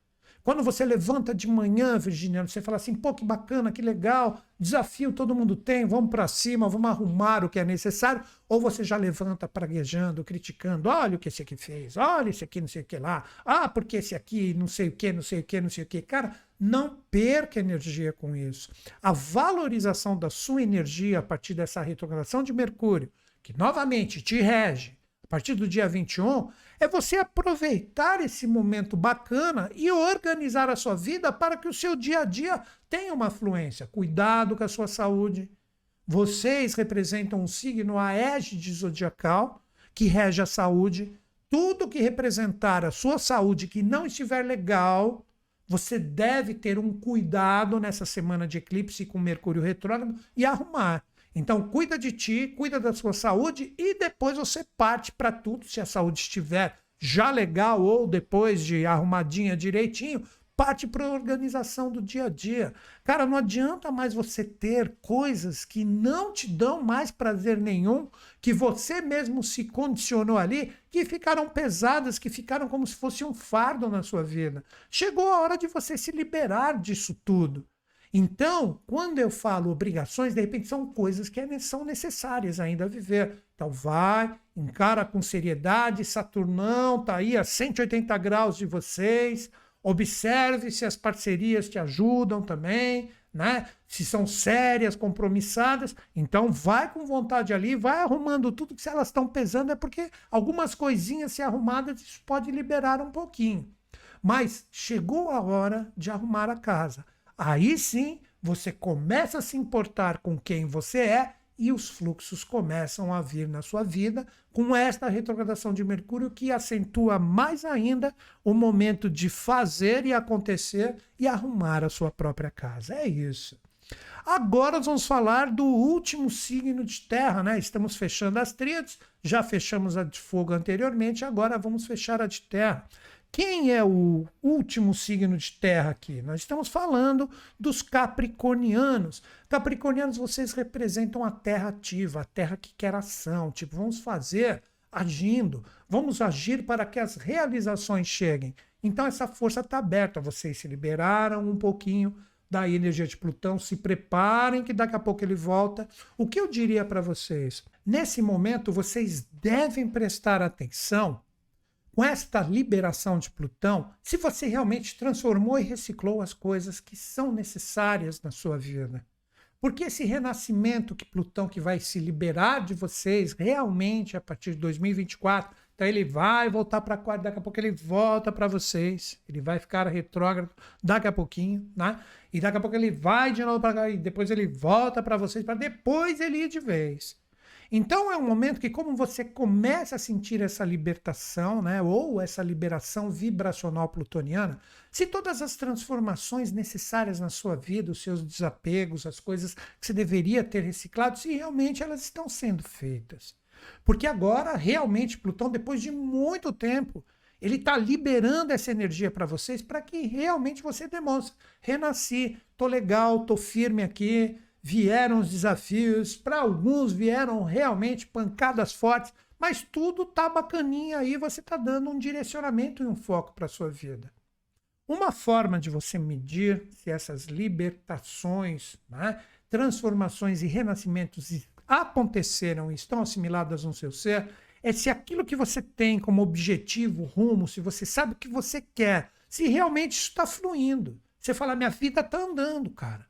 Quando você levanta de manhã, Virginiano, você fala assim: pô, que bacana, que legal, desafio todo mundo tem, vamos para cima, vamos arrumar o que é necessário. Ou você já levanta praguejando, criticando: olha o que esse aqui fez, olha esse aqui, não sei o que lá, ah, porque esse aqui, não sei o que, não sei o que, não sei o que. Cara, não perca energia com isso. A valorização da sua energia a partir dessa retrogradação de Mercúrio, que novamente te rege a partir do dia 21, é você aproveitar esse momento bacana e organizar a sua vida para que o seu dia a dia tenha uma fluência. Cuidado com a sua saúde. Vocês representam um signo aégide zodiacal que rege a saúde. Tudo que representar a sua saúde que não estiver legal, você deve ter um cuidado nessa semana de eclipse com Mercúrio retrógrado e arrumar. Então, cuida de ti, cuida da sua saúde e depois você parte para tudo. Se a saúde estiver já legal ou depois de arrumadinha direitinho, parte para a organização do dia a dia. Cara, não adianta mais você ter coisas que não te dão mais prazer nenhum, que você mesmo se condicionou ali, que ficaram pesadas, que ficaram como se fosse um fardo na sua vida. Chegou a hora de você se liberar disso tudo. Então, quando eu falo obrigações, de repente são coisas que é são necessárias ainda a viver. Então, vai, encara com seriedade, Saturnão está aí a 180 graus de vocês, observe se as parcerias te ajudam também, né? Se são sérias, compromissadas, então vai com vontade ali, vai arrumando tudo que se elas estão pesando é porque algumas coisinhas se arrumadas isso pode liberar um pouquinho. Mas chegou a hora de arrumar a casa. Aí sim você começa a se importar com quem você é e os fluxos começam a vir na sua vida com esta retrogradação de Mercúrio que acentua mais ainda o momento de fazer e acontecer e arrumar a sua própria casa. É isso. Agora nós vamos falar do último signo de terra, né? Estamos fechando as tríades, já fechamos a de fogo anteriormente, agora vamos fechar a de terra. Quem é o último signo de terra aqui? Nós estamos falando dos capricornianos. Capricornianos, vocês representam a terra ativa, a terra que quer ação. Tipo, vamos fazer agindo, vamos agir para que as realizações cheguem. Então, essa força está aberta. Vocês se liberaram um pouquinho da energia de Plutão, se preparem que daqui a pouco ele volta. O que eu diria para vocês? Nesse momento, vocês devem prestar atenção com esta liberação de Plutão, se você realmente transformou e reciclou as coisas que são necessárias na sua vida. Porque esse renascimento que Plutão que vai se liberar de vocês realmente a partir de 2024, Então ele vai voltar para Aquário, daqui a pouco ele volta para vocês, ele vai ficar retrógrado daqui a pouquinho, né? E daqui a pouco ele vai de novo para cá e depois ele volta para vocês para depois ele ir de vez. Então é um momento que, como você começa a sentir essa libertação, né, ou essa liberação vibracional plutoniana, se todas as transformações necessárias na sua vida, os seus desapegos, as coisas que você deveria ter reciclado, se realmente elas estão sendo feitas. Porque agora, realmente, Plutão, depois de muito tempo, ele está liberando essa energia para vocês para que realmente você demonstre: renasci, tô legal, tô firme aqui, vieram os desafios, para alguns vieram realmente pancadas fortes, mas tudo tá bacaninha aí, você está dando um direcionamento e um foco para sua vida. Uma forma de você medir se essas libertações, né, transformações e renascimentos aconteceram e estão assimiladas no seu ser é se aquilo que você tem como objetivo, rumo, se você sabe o que você quer, se realmente isso está fluindo. Você fala, minha vida está andando, cara.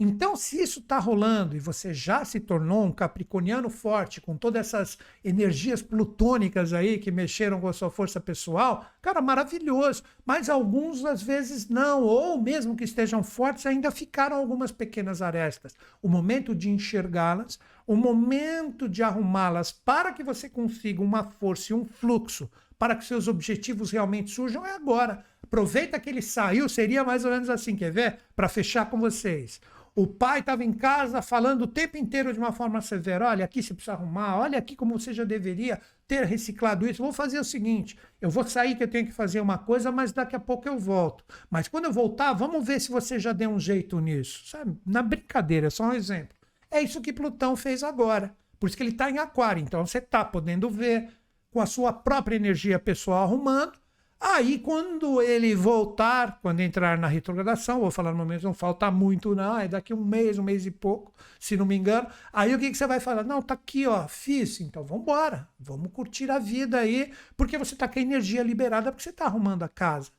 Então, se isso está rolando e você já se tornou um capricorniano forte, com todas essas energias plutônicas aí que mexeram com a sua força pessoal, cara, maravilhoso. Mas alguns às vezes não, ou mesmo que estejam fortes, ainda ficaram algumas pequenas arestas. O momento de enxergá-las, o momento de arrumá-las para que você consiga uma força e um fluxo para que seus objetivos realmente surjam é agora. Aproveita que ele saiu, seria mais ou menos assim, quer ver? Para fechar com vocês. O pai estava em casa falando o tempo inteiro de uma forma severa: olha, aqui você precisa arrumar, olha aqui como você já deveria ter reciclado isso. Vou fazer o seguinte: eu vou sair que eu tenho que fazer uma coisa, mas daqui a pouco eu volto. Mas quando eu voltar, vamos ver se você já deu um jeito nisso. Sabe? Na brincadeira, é só um exemplo. É isso que Plutão fez agora. Por isso que ele está em Aquário. Então você está podendo ver com a sua própria energia pessoal arrumando Aí, quando ele voltar, quando entrar na retrogradação, vou falar no momento, não falta muito, não, é daqui um mês, um mês e pouco, se não me engano. Aí o que, que você vai falar? Não, tá aqui, ó, fiz, então vamos embora, vamos curtir a vida aí, porque você tá com a energia liberada, porque você tá arrumando a casa.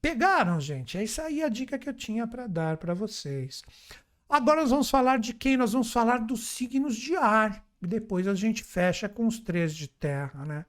Pegaram, gente? É isso aí a dica que eu tinha para dar para vocês. Agora nós vamos falar de quem? Nós vamos falar dos signos de ar e depois a gente fecha com os três de terra, né?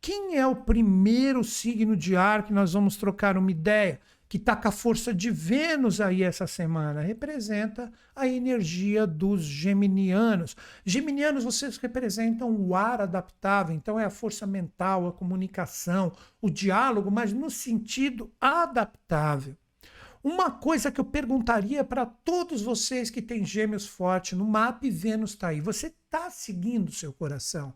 Quem é o primeiro signo de ar que nós vamos trocar uma ideia? Que está com a força de Vênus aí essa semana. Representa a energia dos geminianos. Geminianos, vocês representam o ar adaptável, então é a força mental, a comunicação, o diálogo, mas no sentido adaptável. Uma coisa que eu perguntaria para todos vocês que têm gêmeos forte no mapa e Vênus está aí: você está seguindo o seu coração?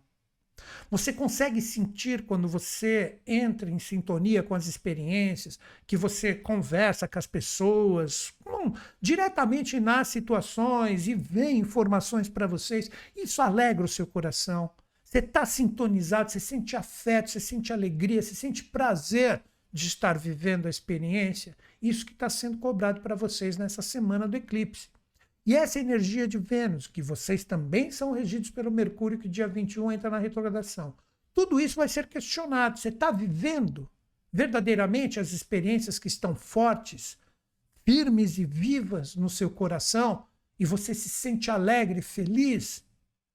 Você consegue sentir quando você entra em sintonia com as experiências, que você conversa com as pessoas, hum, diretamente nas situações e vê informações para vocês. Isso alegra o seu coração. Você está sintonizado, você sente afeto, você sente alegria, você sente prazer de estar vivendo a experiência, isso que está sendo cobrado para vocês nessa semana do eclipse. E essa energia de Vênus, que vocês também são regidos pelo Mercúrio, que dia 21 entra na retrogradação. Tudo isso vai ser questionado. Você está vivendo verdadeiramente as experiências que estão fortes, firmes e vivas no seu coração, e você se sente alegre, feliz,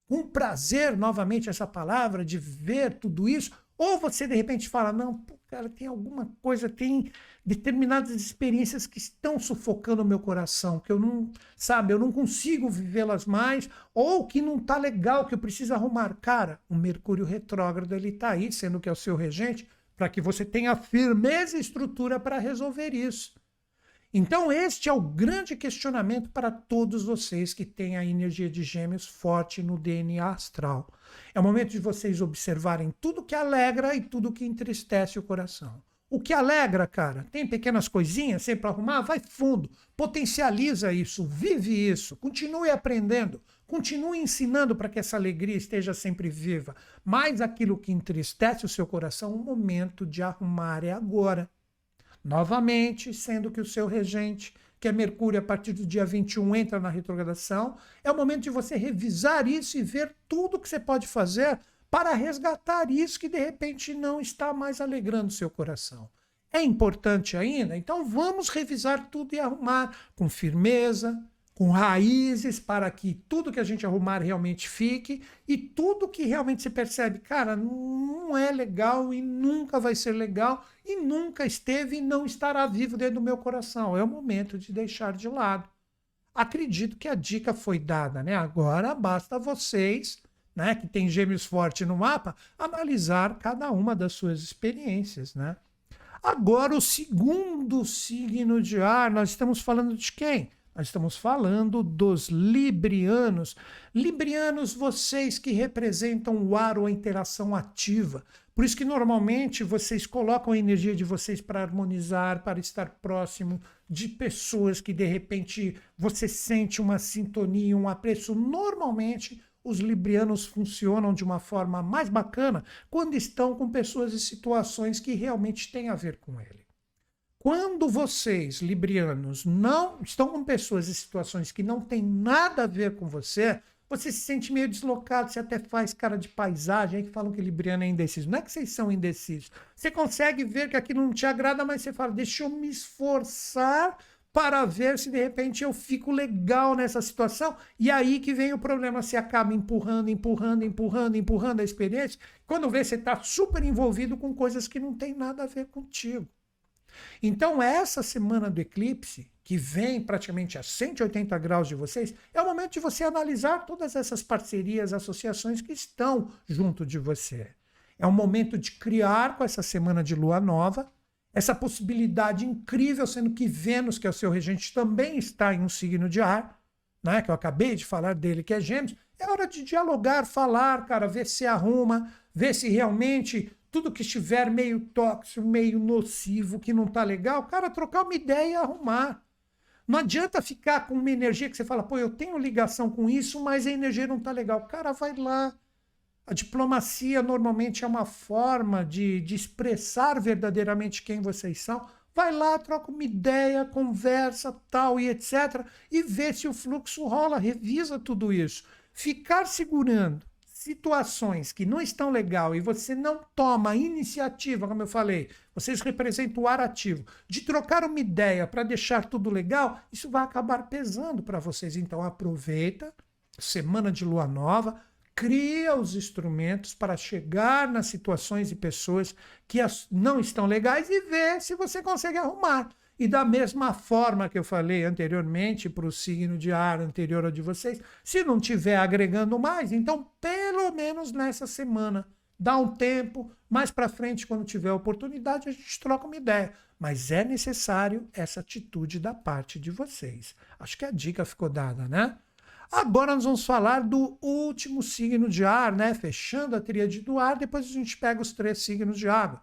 com prazer, novamente essa palavra, de ver tudo isso, ou você de repente fala, não, cara, tem alguma coisa, tem determinadas experiências que estão sufocando o meu coração, que eu não, sabe, eu não consigo vivê-las mais, ou que não tá legal, que eu preciso arrumar. Cara, o Mercúrio retrógrado, ele tá aí, sendo que é o seu regente, para que você tenha firmeza e estrutura para resolver isso. Então, este é o grande questionamento para todos vocês que têm a energia de gêmeos forte no DNA astral. É o momento de vocês observarem tudo que alegra e tudo que entristece o coração. O que alegra, cara, tem pequenas coisinhas sempre para arrumar, vai fundo, potencializa isso, vive isso, continue aprendendo, continue ensinando para que essa alegria esteja sempre viva. Mas aquilo que entristece o seu coração, o momento de arrumar é agora. Novamente, sendo que o seu regente, que é Mercúrio, a partir do dia 21 entra na retrogradação, é o momento de você revisar isso e ver tudo que você pode fazer para resgatar isso que de repente não está mais alegrando seu coração. É importante ainda? Então vamos revisar tudo e arrumar com firmeza, com raízes para que tudo que a gente arrumar realmente fique e tudo que realmente se percebe, cara, não é legal e nunca vai ser legal e nunca esteve e não estará vivo dentro do meu coração. É o momento de deixar de lado. Acredito que a dica foi dada, né? Agora basta vocês, né, que tem gêmeos forte no mapa, analisar cada uma das suas experiências, né? Agora o segundo signo de ar, nós estamos falando de quem? Nós estamos falando dos librianos. Librianos, vocês que representam o ar ou a interação ativa. Por isso que normalmente vocês colocam a energia de vocês para harmonizar, para estar próximo de pessoas que de repente você sente uma sintonia, um apreço. Normalmente os librianos funcionam de uma forma mais bacana quando estão com pessoas e situações que realmente têm a ver com ele. Quando vocês, librianos, não estão com pessoas e situações que não têm nada a ver com você, você se sente meio deslocado, você até faz cara de paisagem, aí que falam que libriano é indeciso. Não é que vocês são indecisos. Você consegue ver que aquilo não te agrada, mas você fala, deixa eu me esforçar para ver se de repente eu fico legal nessa situação. E aí que vem o problema, você acaba empurrando, empurrando, empurrando, empurrando a experiência. Quando vê, você está super envolvido com coisas que não tem nada a ver contigo. Então, essa semana do eclipse, que vem praticamente a 180 graus de vocês, é o momento de você analisar todas essas parcerias, associações que estão junto de você. É um momento de criar com essa semana de lua nova essa possibilidade incrível, sendo que Vênus, que é o seu regente, também está em um signo de ar, né, que eu acabei de falar dele, que é Gêmeos. É hora de dialogar, falar, cara, ver se arruma, ver se realmente tudo que estiver meio tóxico, meio nocivo, que não tá legal, cara, trocar uma ideia e arrumar. Não adianta ficar com uma energia que você fala, pô, eu tenho ligação com isso, mas a energia não tá legal. Cara, vai lá. A diplomacia normalmente é uma forma de, de expressar verdadeiramente quem vocês são. Vai lá, troca uma ideia, conversa, tal e etc. E vê se o fluxo rola, revisa tudo isso. Ficar segurando situações que não estão legal e você não toma iniciativa, como eu falei, vocês representam o ar ativo, de trocar uma ideia para deixar tudo legal, isso vai acabar pesando para vocês. Então aproveita, semana de lua nova, cria os instrumentos para chegar nas situações e pessoas que não estão legais e ver se você consegue arrumar. E da mesma forma que eu falei anteriormente para o signo de ar anterior ao de vocês, se não tiver agregando mais, então pelo menos nessa semana, dá um tempo, mais para frente, quando tiver oportunidade, a gente troca uma ideia. Mas é necessário essa atitude da parte de vocês. Acho que a dica ficou dada, né? Agora nós vamos falar do último signo de ar, né? Fechando a tríade do ar, depois a gente pega os três signos de água.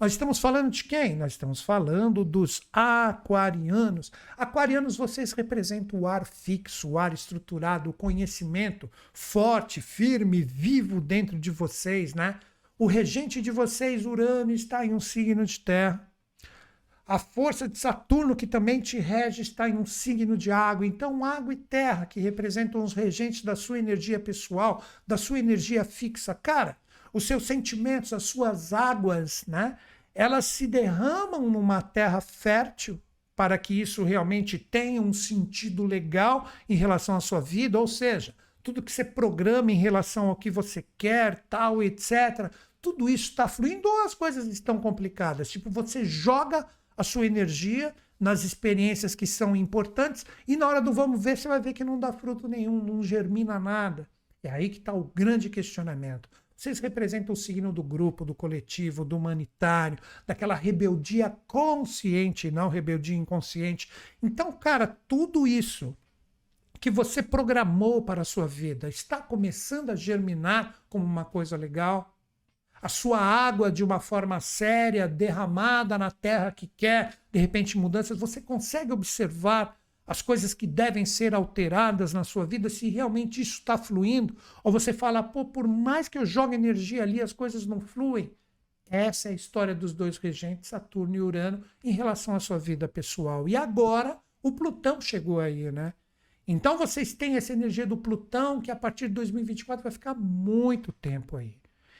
Nós estamos falando de quem? Nós estamos falando dos aquarianos. Aquarianos, vocês representam o ar fixo, o ar estruturado, o conhecimento forte, firme, vivo dentro de vocês, né? O regente de vocês, Urano, está em um signo de terra. A força de Saturno, que também te rege, está em um signo de água. Então, água e terra, que representam os regentes da sua energia pessoal, da sua energia fixa. Cara, os seus sentimentos, as suas águas, né? Elas se derramam numa terra fértil para que isso realmente tenha um sentido legal em relação à sua vida, ou seja, tudo que você programa em relação ao que você quer, tal, etc. Tudo isso está fluindo ou as coisas estão complicadas? Tipo, você joga a sua energia nas experiências que são importantes e na hora do vamos ver, você vai ver que não dá fruto nenhum, não germina nada. É aí que está o grande questionamento. Vocês representam o signo do grupo, do coletivo, do humanitário, daquela rebeldia consciente, não rebeldia inconsciente. Então, cara, tudo isso que você programou para a sua vida está começando a germinar como uma coisa legal. A sua água, de uma forma séria, derramada na terra que quer, de repente, mudanças, você consegue observar as coisas que devem ser alteradas na sua vida, se realmente isso está fluindo, ou você fala, pô, por mais que eu jogue energia ali, as coisas não fluem. Essa é a história dos dois regentes, Saturno e Urano, em relação à sua vida pessoal. E agora o Plutão chegou aí, né? Então vocês têm essa energia do Plutão que a partir de 2024 vai ficar muito tempo aí.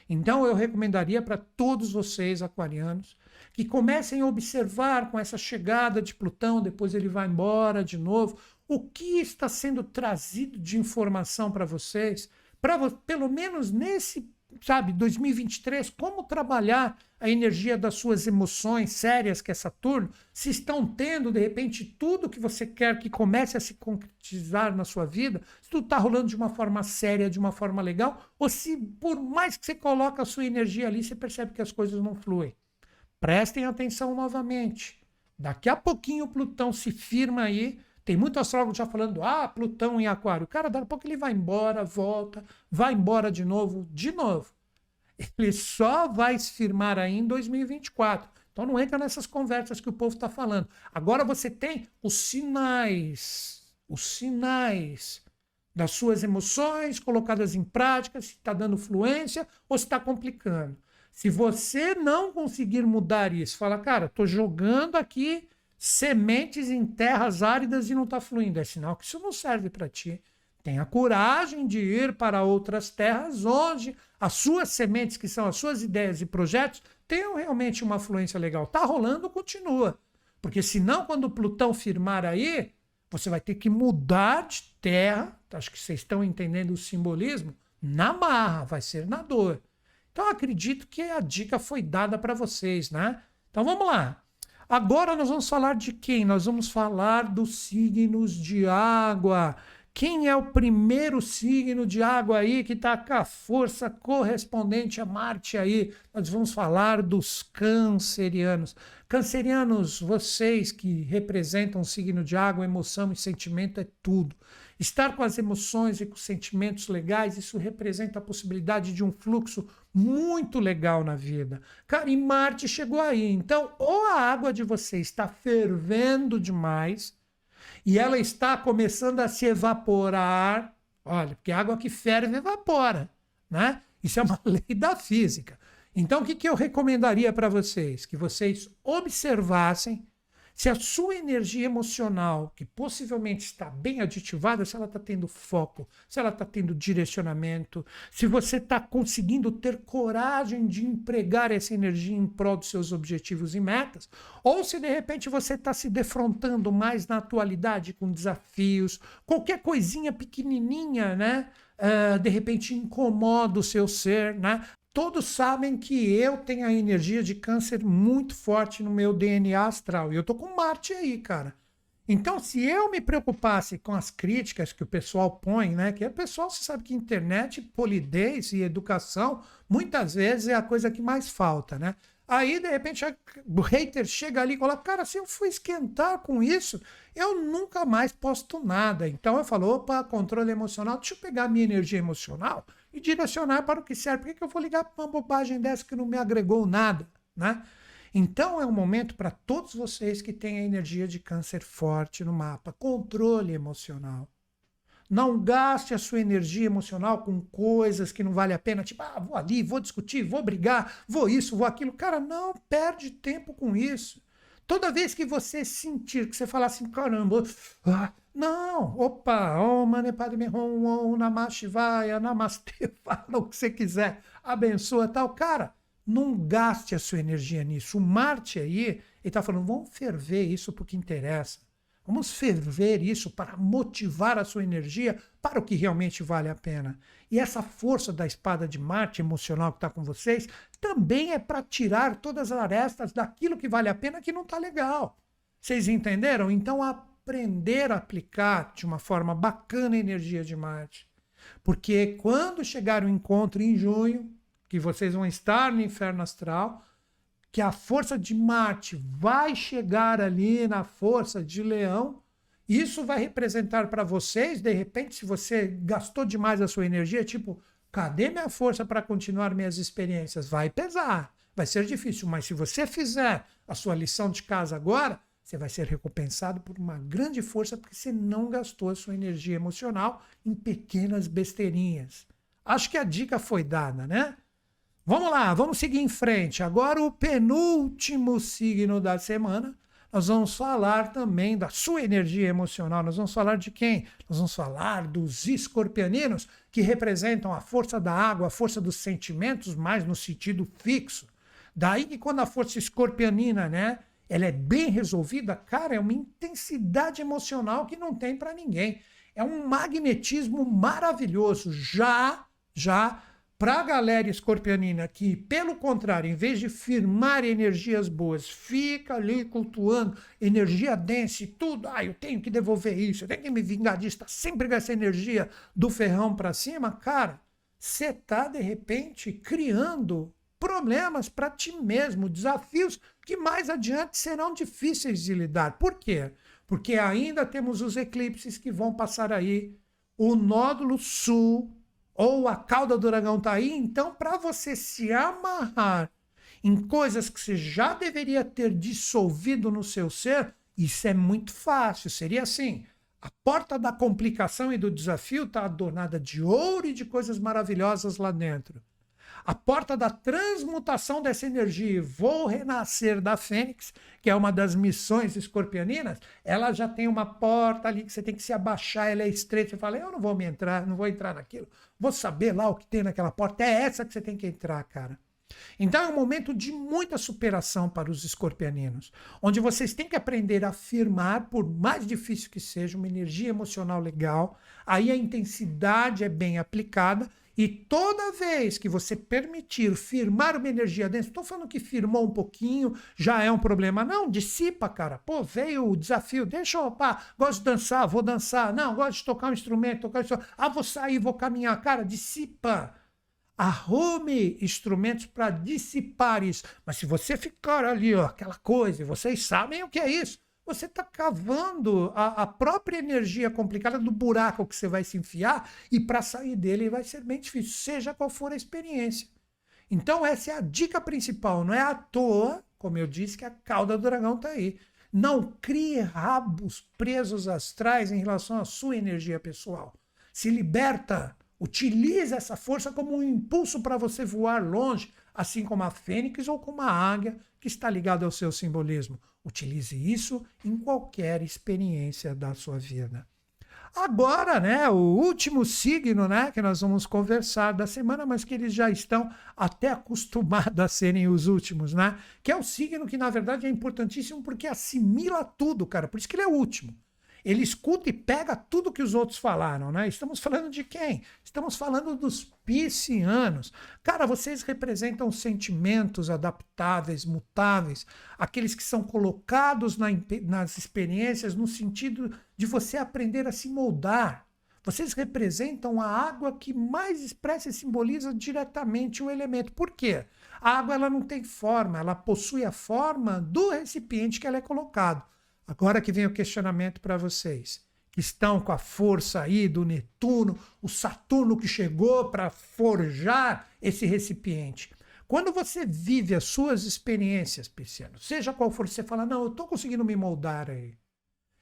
Então eu recomendaria para todos vocês, aquarianos, que comecem a observar com essa chegada de Plutão, depois ele vai embora de novo, o que está sendo trazido de informação para vocês, para pelo menos nesse sabe, 2023, como trabalhar a energia das suas emoções sérias, que é Saturno, se estão tendo, de repente, tudo que você quer que comece a se concretizar na sua vida, se tudo está rolando de uma forma séria, de uma forma legal, ou se por mais que você coloque a sua energia ali, você percebe que as coisas não fluem. Prestem atenção novamente. Daqui a pouquinho o Plutão se firma aí, tem muito astrólogo já falando, ah, Plutão em Aquário. Cara, daqui a pouco ele vai embora, volta, vai embora de novo, de novo. Ele só vai se firmar aí em 2024. Então não entra nessas conversas que o povo está falando. Agora você tem os sinais, os sinais das suas emoções colocadas em prática, se está dando fluência ou se está complicando. Se você não conseguir mudar isso, fala, cara, estou jogando aqui sementes em terras áridas e não está fluindo. É sinal que isso não serve para ti. Tenha coragem de ir para outras terras onde as suas sementes, que são as suas ideias e projetos, tenham realmente uma fluência legal. Está rolando, continua. Porque senão, quando Plutão firmar aí, você vai ter que mudar de terra. Acho que vocês estão entendendo o simbolismo. Na marra, vai ser na dor. Então, acredito que a dica foi dada para vocês, né? Então, vamos lá. Agora nós vamos falar de quem? Nós vamos falar dos signos de água. Quem é o primeiro signo de água aí que está com a força correspondente a Marte aí? Nós vamos falar dos cancerianos. Cancerianos, vocês que representam o signo de água, emoção e sentimento é tudo. Estar com as emoções e com sentimentos legais, isso representa a possibilidade de um fluxo muito legal na vida. Cara, e Marte chegou aí. Então, ou a água de você está fervendo demais e ela está começando a se evaporar. Olha, porque água que ferve evapora, né? Isso é uma *laughs* lei da física. Então, o que, que eu recomendaria para vocês? Que vocês observassem se a sua energia emocional, que possivelmente está bem aditivada, se ela está tendo foco, se ela está tendo direcionamento, se você está conseguindo ter coragem de empregar essa energia em prol dos seus objetivos e metas, ou se de repente você está se defrontando mais na atualidade com desafios, qualquer coisinha pequenininha, né? Uh, de repente incomoda o seu ser, né? Todos sabem que eu tenho a energia de câncer muito forte no meu DNA astral. E eu tô com Marte aí, cara. Então, se eu me preocupasse com as críticas que o pessoal põe, né? Que o pessoal, você sabe que internet, polidez e educação, muitas vezes é a coisa que mais falta, né? Aí, de repente, o hater chega ali e fala: Cara, se eu for esquentar com isso, eu nunca mais posto nada. Então eu falo: opa, controle emocional, deixa eu pegar minha energia emocional e direcionar para o que serve. Por que, que eu vou ligar para uma bobagem dessa que não me agregou nada? Né? Então é um momento para todos vocês que têm a energia de câncer forte no mapa. Controle emocional. Não gaste a sua energia emocional com coisas que não vale a pena, tipo, ah, vou ali, vou discutir, vou brigar, vou isso, vou aquilo. Cara, não perde tempo com isso. Toda vez que você sentir que você falar assim, caramba, ah, não, opa, Om Mani Padme Hum, Om Namah Shivaya, Namastê, *laughs* fala o que você quiser, abençoa tal. Cara, não gaste a sua energia nisso. O Marte aí, ele está falando, vamos ferver isso porque interessa. Vamos ferver isso para motivar a sua energia para o que realmente vale a pena. E essa força da espada de Marte emocional que está com vocês também é para tirar todas as arestas daquilo que vale a pena que não está legal. Vocês entenderam? Então aprender a aplicar de uma forma bacana a energia de Marte. Porque quando chegar o encontro em junho, que vocês vão estar no inferno astral, que a força de Marte vai chegar ali na força de Leão, isso vai representar para vocês, de repente, se você gastou demais a sua energia, tipo, cadê minha força para continuar minhas experiências? Vai pesar, vai ser difícil, mas se você fizer a sua lição de casa agora, você vai ser recompensado por uma grande força porque você não gastou a sua energia emocional em pequenas besteirinhas. Acho que a dica foi dada, né? Vamos lá, vamos seguir em frente. Agora o penúltimo signo da semana. nós vamos falar também da sua energia emocional. Nós vamos falar de quem? Nós vamos falar dos escorpianinos, que representam a força da água, a força dos sentimentos, mais no sentido fixo. Daí que quando a força escorpianina, né, ela é bem resolvida, cara, é uma intensidade emocional que não tem para ninguém. É um magnetismo maravilhoso. Já, já para a galera escorpionina que, pelo contrário, em vez de firmar energias boas, fica ali cultuando energia densa e tudo, ah, eu tenho que devolver isso, eu tenho que me vingar disso, está sempre com essa energia do ferrão para cima, cara, você está, de repente, criando problemas para ti mesmo, desafios que mais adiante serão difíceis de lidar. Por quê? Porque ainda temos os eclipses que vão passar aí, o nódulo sul ou a cauda do dragão está aí, então para você se amarrar em coisas que você já deveria ter dissolvido no seu ser, isso é muito fácil. Seria assim: a porta da complicação e do desafio está adornada de ouro e de coisas maravilhosas lá dentro. A porta da transmutação dessa energia, vou renascer da Fênix, que é uma das missões escorpianinas, ela já tem uma porta ali que você tem que se abaixar, ela é estreita. Você fala, eu não vou me entrar, não vou entrar naquilo. Vou saber lá o que tem naquela porta. É essa que você tem que entrar, cara. Então é um momento de muita superação para os escorpianinos, onde vocês têm que aprender a afirmar, por mais difícil que seja, uma energia emocional legal. Aí a intensidade é bem aplicada e toda vez que você permitir firmar uma energia dentro, estou falando que firmou um pouquinho, já é um problema. Não, dissipa, cara. Pô, veio o desafio, deixa eu, pá, gosto de dançar, vou dançar. Não, gosto de tocar um instrumento, tocar um instrumento. Ah, vou sair, vou caminhar. Cara, dissipa. Arrume instrumentos para dissipar isso. Mas se você ficar ali, ó, aquela coisa, e vocês sabem o que é isso você está cavando a, a, própria energia complicada do buraco que você vai se enfiar e para sair dele vai ser bem difícil, seja qual for a experiência. Então, essa é a dica principal. Não é à toa, como eu disse, que a cauda do dragão está aí. Não crie rabos presos astrais em relação à sua energia pessoal. Se liberta. Utilize essa força como um impulso para você voar longe, assim como a fênix ou como a águia, que está ligado ao seu simbolismo. Utilize isso em qualquer experiência da sua vida. Agora, né, o último signo, né, que nós vamos conversar da semana, mas que eles já estão até acostumados *laughs* a serem os últimos, né? Que é o signo que na verdade é importantíssimo porque assimila tudo, cara. Por isso que ele é o último. Ele escuta e pega tudo que os outros falaram, né? Estamos falando de quem? Estamos falando dos piscianos. Cara, vocês representam sentimentos adaptáveis, mutáveis, aqueles que são colocados na, nas experiências no sentido de você aprender a se moldar. Vocês representam a água que mais expressa e simboliza diretamente o elemento. Por quê? A água ela não tem forma, ela possui a forma do recipiente que ela é colocado. Agora que vem o questionamento para vocês, estão com a força aí do Netuno, o Saturno que chegou para forjar esse recipiente. Quando você vive as suas experiências, Pisciano, seja qual for, você fala: não, eu estou conseguindo me moldar aí.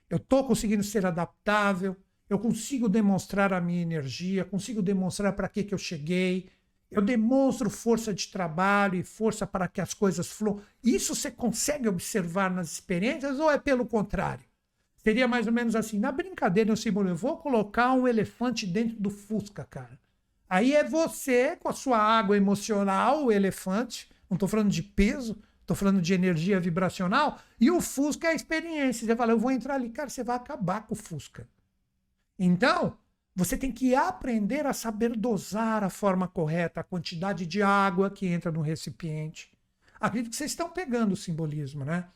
Eu estou conseguindo ser adaptável, eu consigo demonstrar a minha energia, consigo demonstrar para que, que eu cheguei, eu demonstro força de trabalho e força para que as coisas fluam. Isso você consegue observar nas experiências ou é pelo contrário? Seria mais ou menos assim, na brincadeira eu simulo, eu vou colocar um elefante dentro do Fusca, cara. Aí é você com a sua água emocional, o elefante, não estou falando de peso, estou falando de energia vibracional, e o Fusca é a experiência. Você fala, eu vou entrar ali, cara, você vai acabar com o Fusca. Então, você tem que aprender a saber dosar a forma correta, a quantidade de água que entra no recipiente. Acredito que vocês estão pegando o simbolismo, né?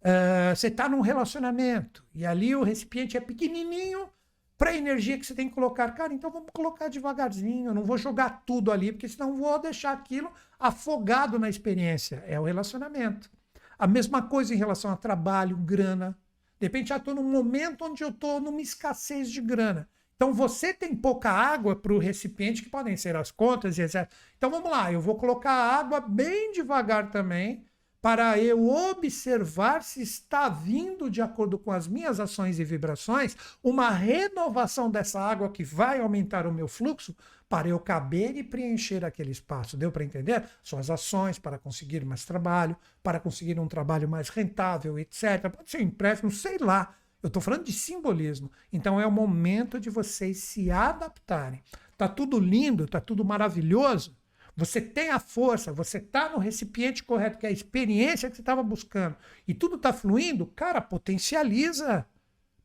Uh, você está num relacionamento e ali o recipiente é pequenininho para a energia que você tem que colocar. Cara, então vamos colocar devagarzinho, eu não vou jogar tudo ali, porque senão vou deixar aquilo afogado na experiência. É o relacionamento. A mesma coisa em relação a trabalho, grana. De repente já estou num momento onde eu estou numa escassez de grana. Então você tem pouca água para o recipiente, que podem ser as contas e etc. Então vamos lá, eu vou colocar a água bem devagar também, para eu observar se está vindo, de acordo com as minhas ações e vibrações, uma renovação dessa água que vai aumentar o meu fluxo para eu caber e preencher aquele espaço. Deu para entender? Suas ações para conseguir mais trabalho, para conseguir um trabalho mais rentável, etc. Pode ser empréstimo, sei lá. Eu estou falando de simbolismo. Então é o momento de vocês se adaptarem. Tá tudo lindo, tá tudo maravilhoso. Você tem a força, você está no recipiente correto, que é a experiência que você estava buscando, e tudo está fluindo, cara, potencializa.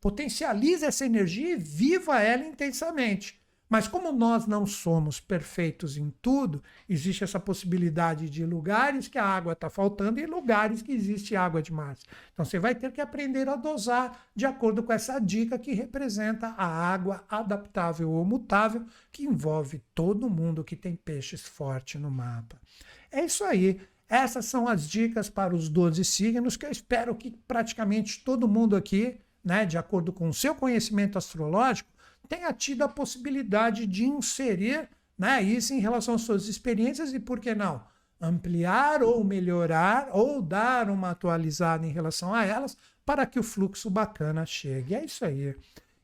Potencializa essa energia e viva ela intensamente. Mas como nós não somos perfeitos em tudo, existe essa possibilidade de lugares que a água está faltando e lugares que existe água demais. Então você vai ter que aprender a dosar de acordo com essa dica que representa a água adaptável ou mutável, que envolve todo mundo que tem peixes forte no mapa. É isso aí. Essas são as dicas para os 12 signos que eu espero que praticamente todo mundo aqui, né, de acordo com o seu conhecimento astrológico, tenha tido a possibilidade de inserir né, isso em relação às suas experiências e, por que não, ampliar ou melhorar ou dar uma atualizada em relação a elas para que o fluxo bacana chegue. É isso aí.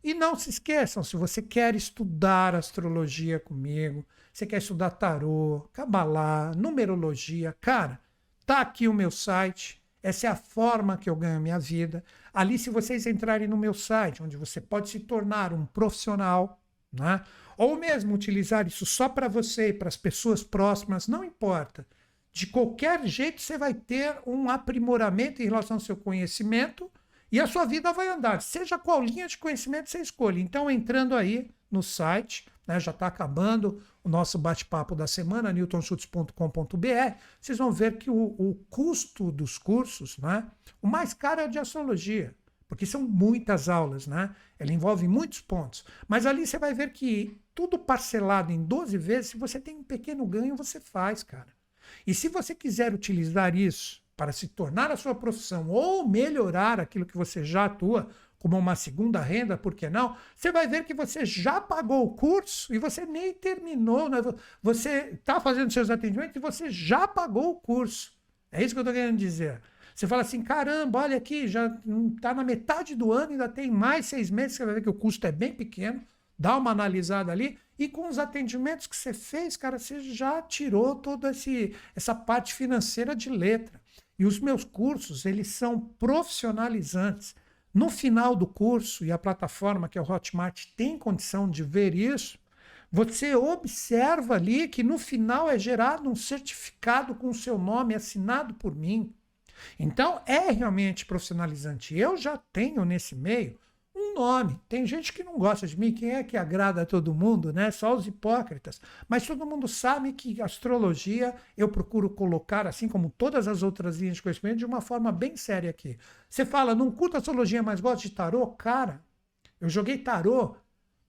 E não se esqueçam, se você quer estudar astrologia comigo, você quer estudar tarô, cabalá, numerologia, cara, tá aqui o meu site, essa é a forma que eu ganho minha vida. Ali, se vocês entrarem no meu site, onde você pode se tornar um profissional, né? ou mesmo utilizar isso só para você e para as pessoas próximas, não importa. De qualquer jeito, você vai ter um aprimoramento em relação ao seu conhecimento e a sua vida vai andar, seja qual linha de conhecimento você escolhe. Então, entrando aí no site, né, já está acabando o nosso bate-papo da semana, newtonschutz.com.br, vocês vão ver que o, o, custo dos cursos, né, o mais caro é de astrologia, porque são muitas aulas, né? Ela envolve muitos pontos. Mas ali você vai ver que tudo parcelado em 12 vezes, se você tem um pequeno ganho, você faz, cara. E se você quiser utilizar isso para se tornar a sua profissão ou melhorar aquilo que você já atua como uma segunda renda, por que não? Você vai ver que você já pagou o curso e você nem terminou. Né? Você está fazendo seus atendimentos e você já pagou o curso. É isso que eu estou querendo dizer. Você fala assim, caramba, olha aqui, já está na metade do ano, ainda tem mais seis meses, você vai ver que o custo é bem pequeno, dá uma analisada ali, e com os atendimentos que você fez, cara, você já tirou toda essa parte financeira de letra. E os meus cursos, eles são profissionalizantes. No final do curso, e a plataforma que é o Hotmart tem condição de ver isso, você observa ali que no final é gerado um certificado com o seu nome assinado por mim. Então é realmente profissionalizante. Eu já tenho nesse meio um nome. Tem gente que não gosta de mim, quem é que agrada a todo mundo, né? Só os hipócritas. Mas todo mundo sabe que astrologia eu procuro colocar, assim como todas as outras linhas de conhecimento, de uma forma bem séria aqui. Você fala, não curto astrologia, mas gosto de tarô? Cara, eu joguei tarô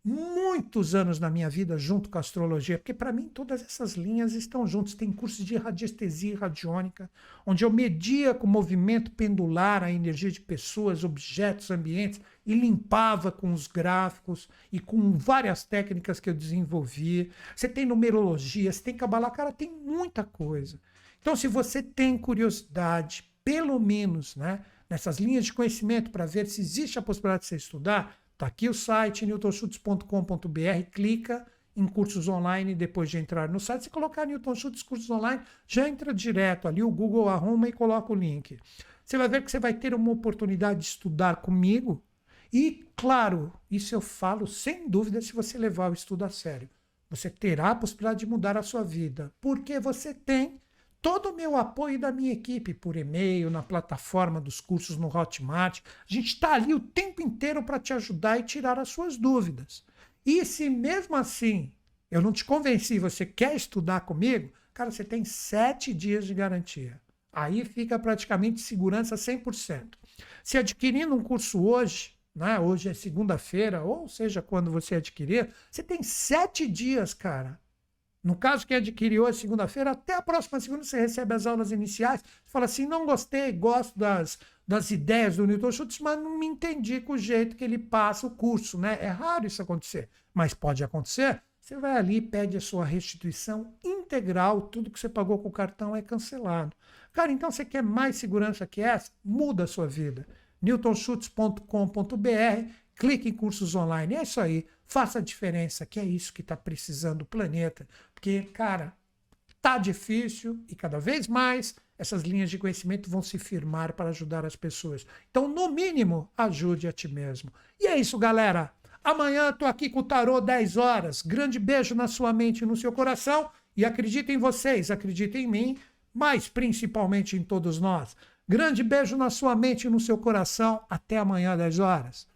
muitos anos na minha vida junto com a astrologia, porque para mim todas essas linhas estão juntas. Tem cursos de radiestesia radiônica, onde eu media com movimento pendular a energia de pessoas, objetos, ambientes e limpava com os gráficos e com várias técnicas que eu desenvolvi. Você tem numerologia, você tem cabalá, cara, tem muita coisa. Então, se você tem curiosidade, pelo menos, né, nessas linhas de conhecimento para ver se existe a possibilidade de você estudar, Está aqui o site newtonschutz.com.br, clica em cursos online depois de entrar no site. Se colocar Newton Schutz cursos online, já entra direto ali, o Google arruma e coloca o link. Você vai ver que você vai ter uma oportunidade de estudar comigo. E, claro, isso eu falo sem dúvida se você levar o estudo a sério. Você terá a possibilidade de mudar a sua vida, porque você tem todo o meu apoio da minha equipe por e-mail, na plataforma dos cursos no Hotmart. A gente está ali o tempo inteiro para te ajudar e tirar as suas dúvidas. E se mesmo assim eu não te convenci, você quer estudar comigo, cara, você tem sete dias de garantia. Aí fica praticamente segurança 100%. Se adquirindo um curso hoje, né, hoje é segunda-feira, ou seja, quando você adquirir, você tem sete dias, cara, no caso que adquiriu a segunda-feira, até a próxima segunda você recebe as aulas iniciais. Fala assim: não gostei, gosto das, das ideias do Newton Schultz, mas não me entendi com o jeito que ele passa o curso, né? É raro isso acontecer, mas pode acontecer. Você vai ali, pede a sua restituição integral integral, tudo que você pagou com o cartão é cancelado. Cara, então você quer mais segurança que essa? Muda a sua vida. newtonschutz.com.br, clique em cursos online. É isso aí. Faça a diferença, que é isso que está precisando o planeta. Porque, cara, tá difícil e cada vez mais essas linhas de conhecimento vão se firmar para ajudar as pessoas. Então, no mínimo, ajude a ti mesmo. E é isso, galera. Amanhã estou aqui com o Tarô 10 horas. Grande beijo na sua mente e no seu coração. E acredito em vocês, acredito em mim, mas principalmente em todos nós. Grande beijo na sua mente e no seu coração. Até amanhã, 10 horas.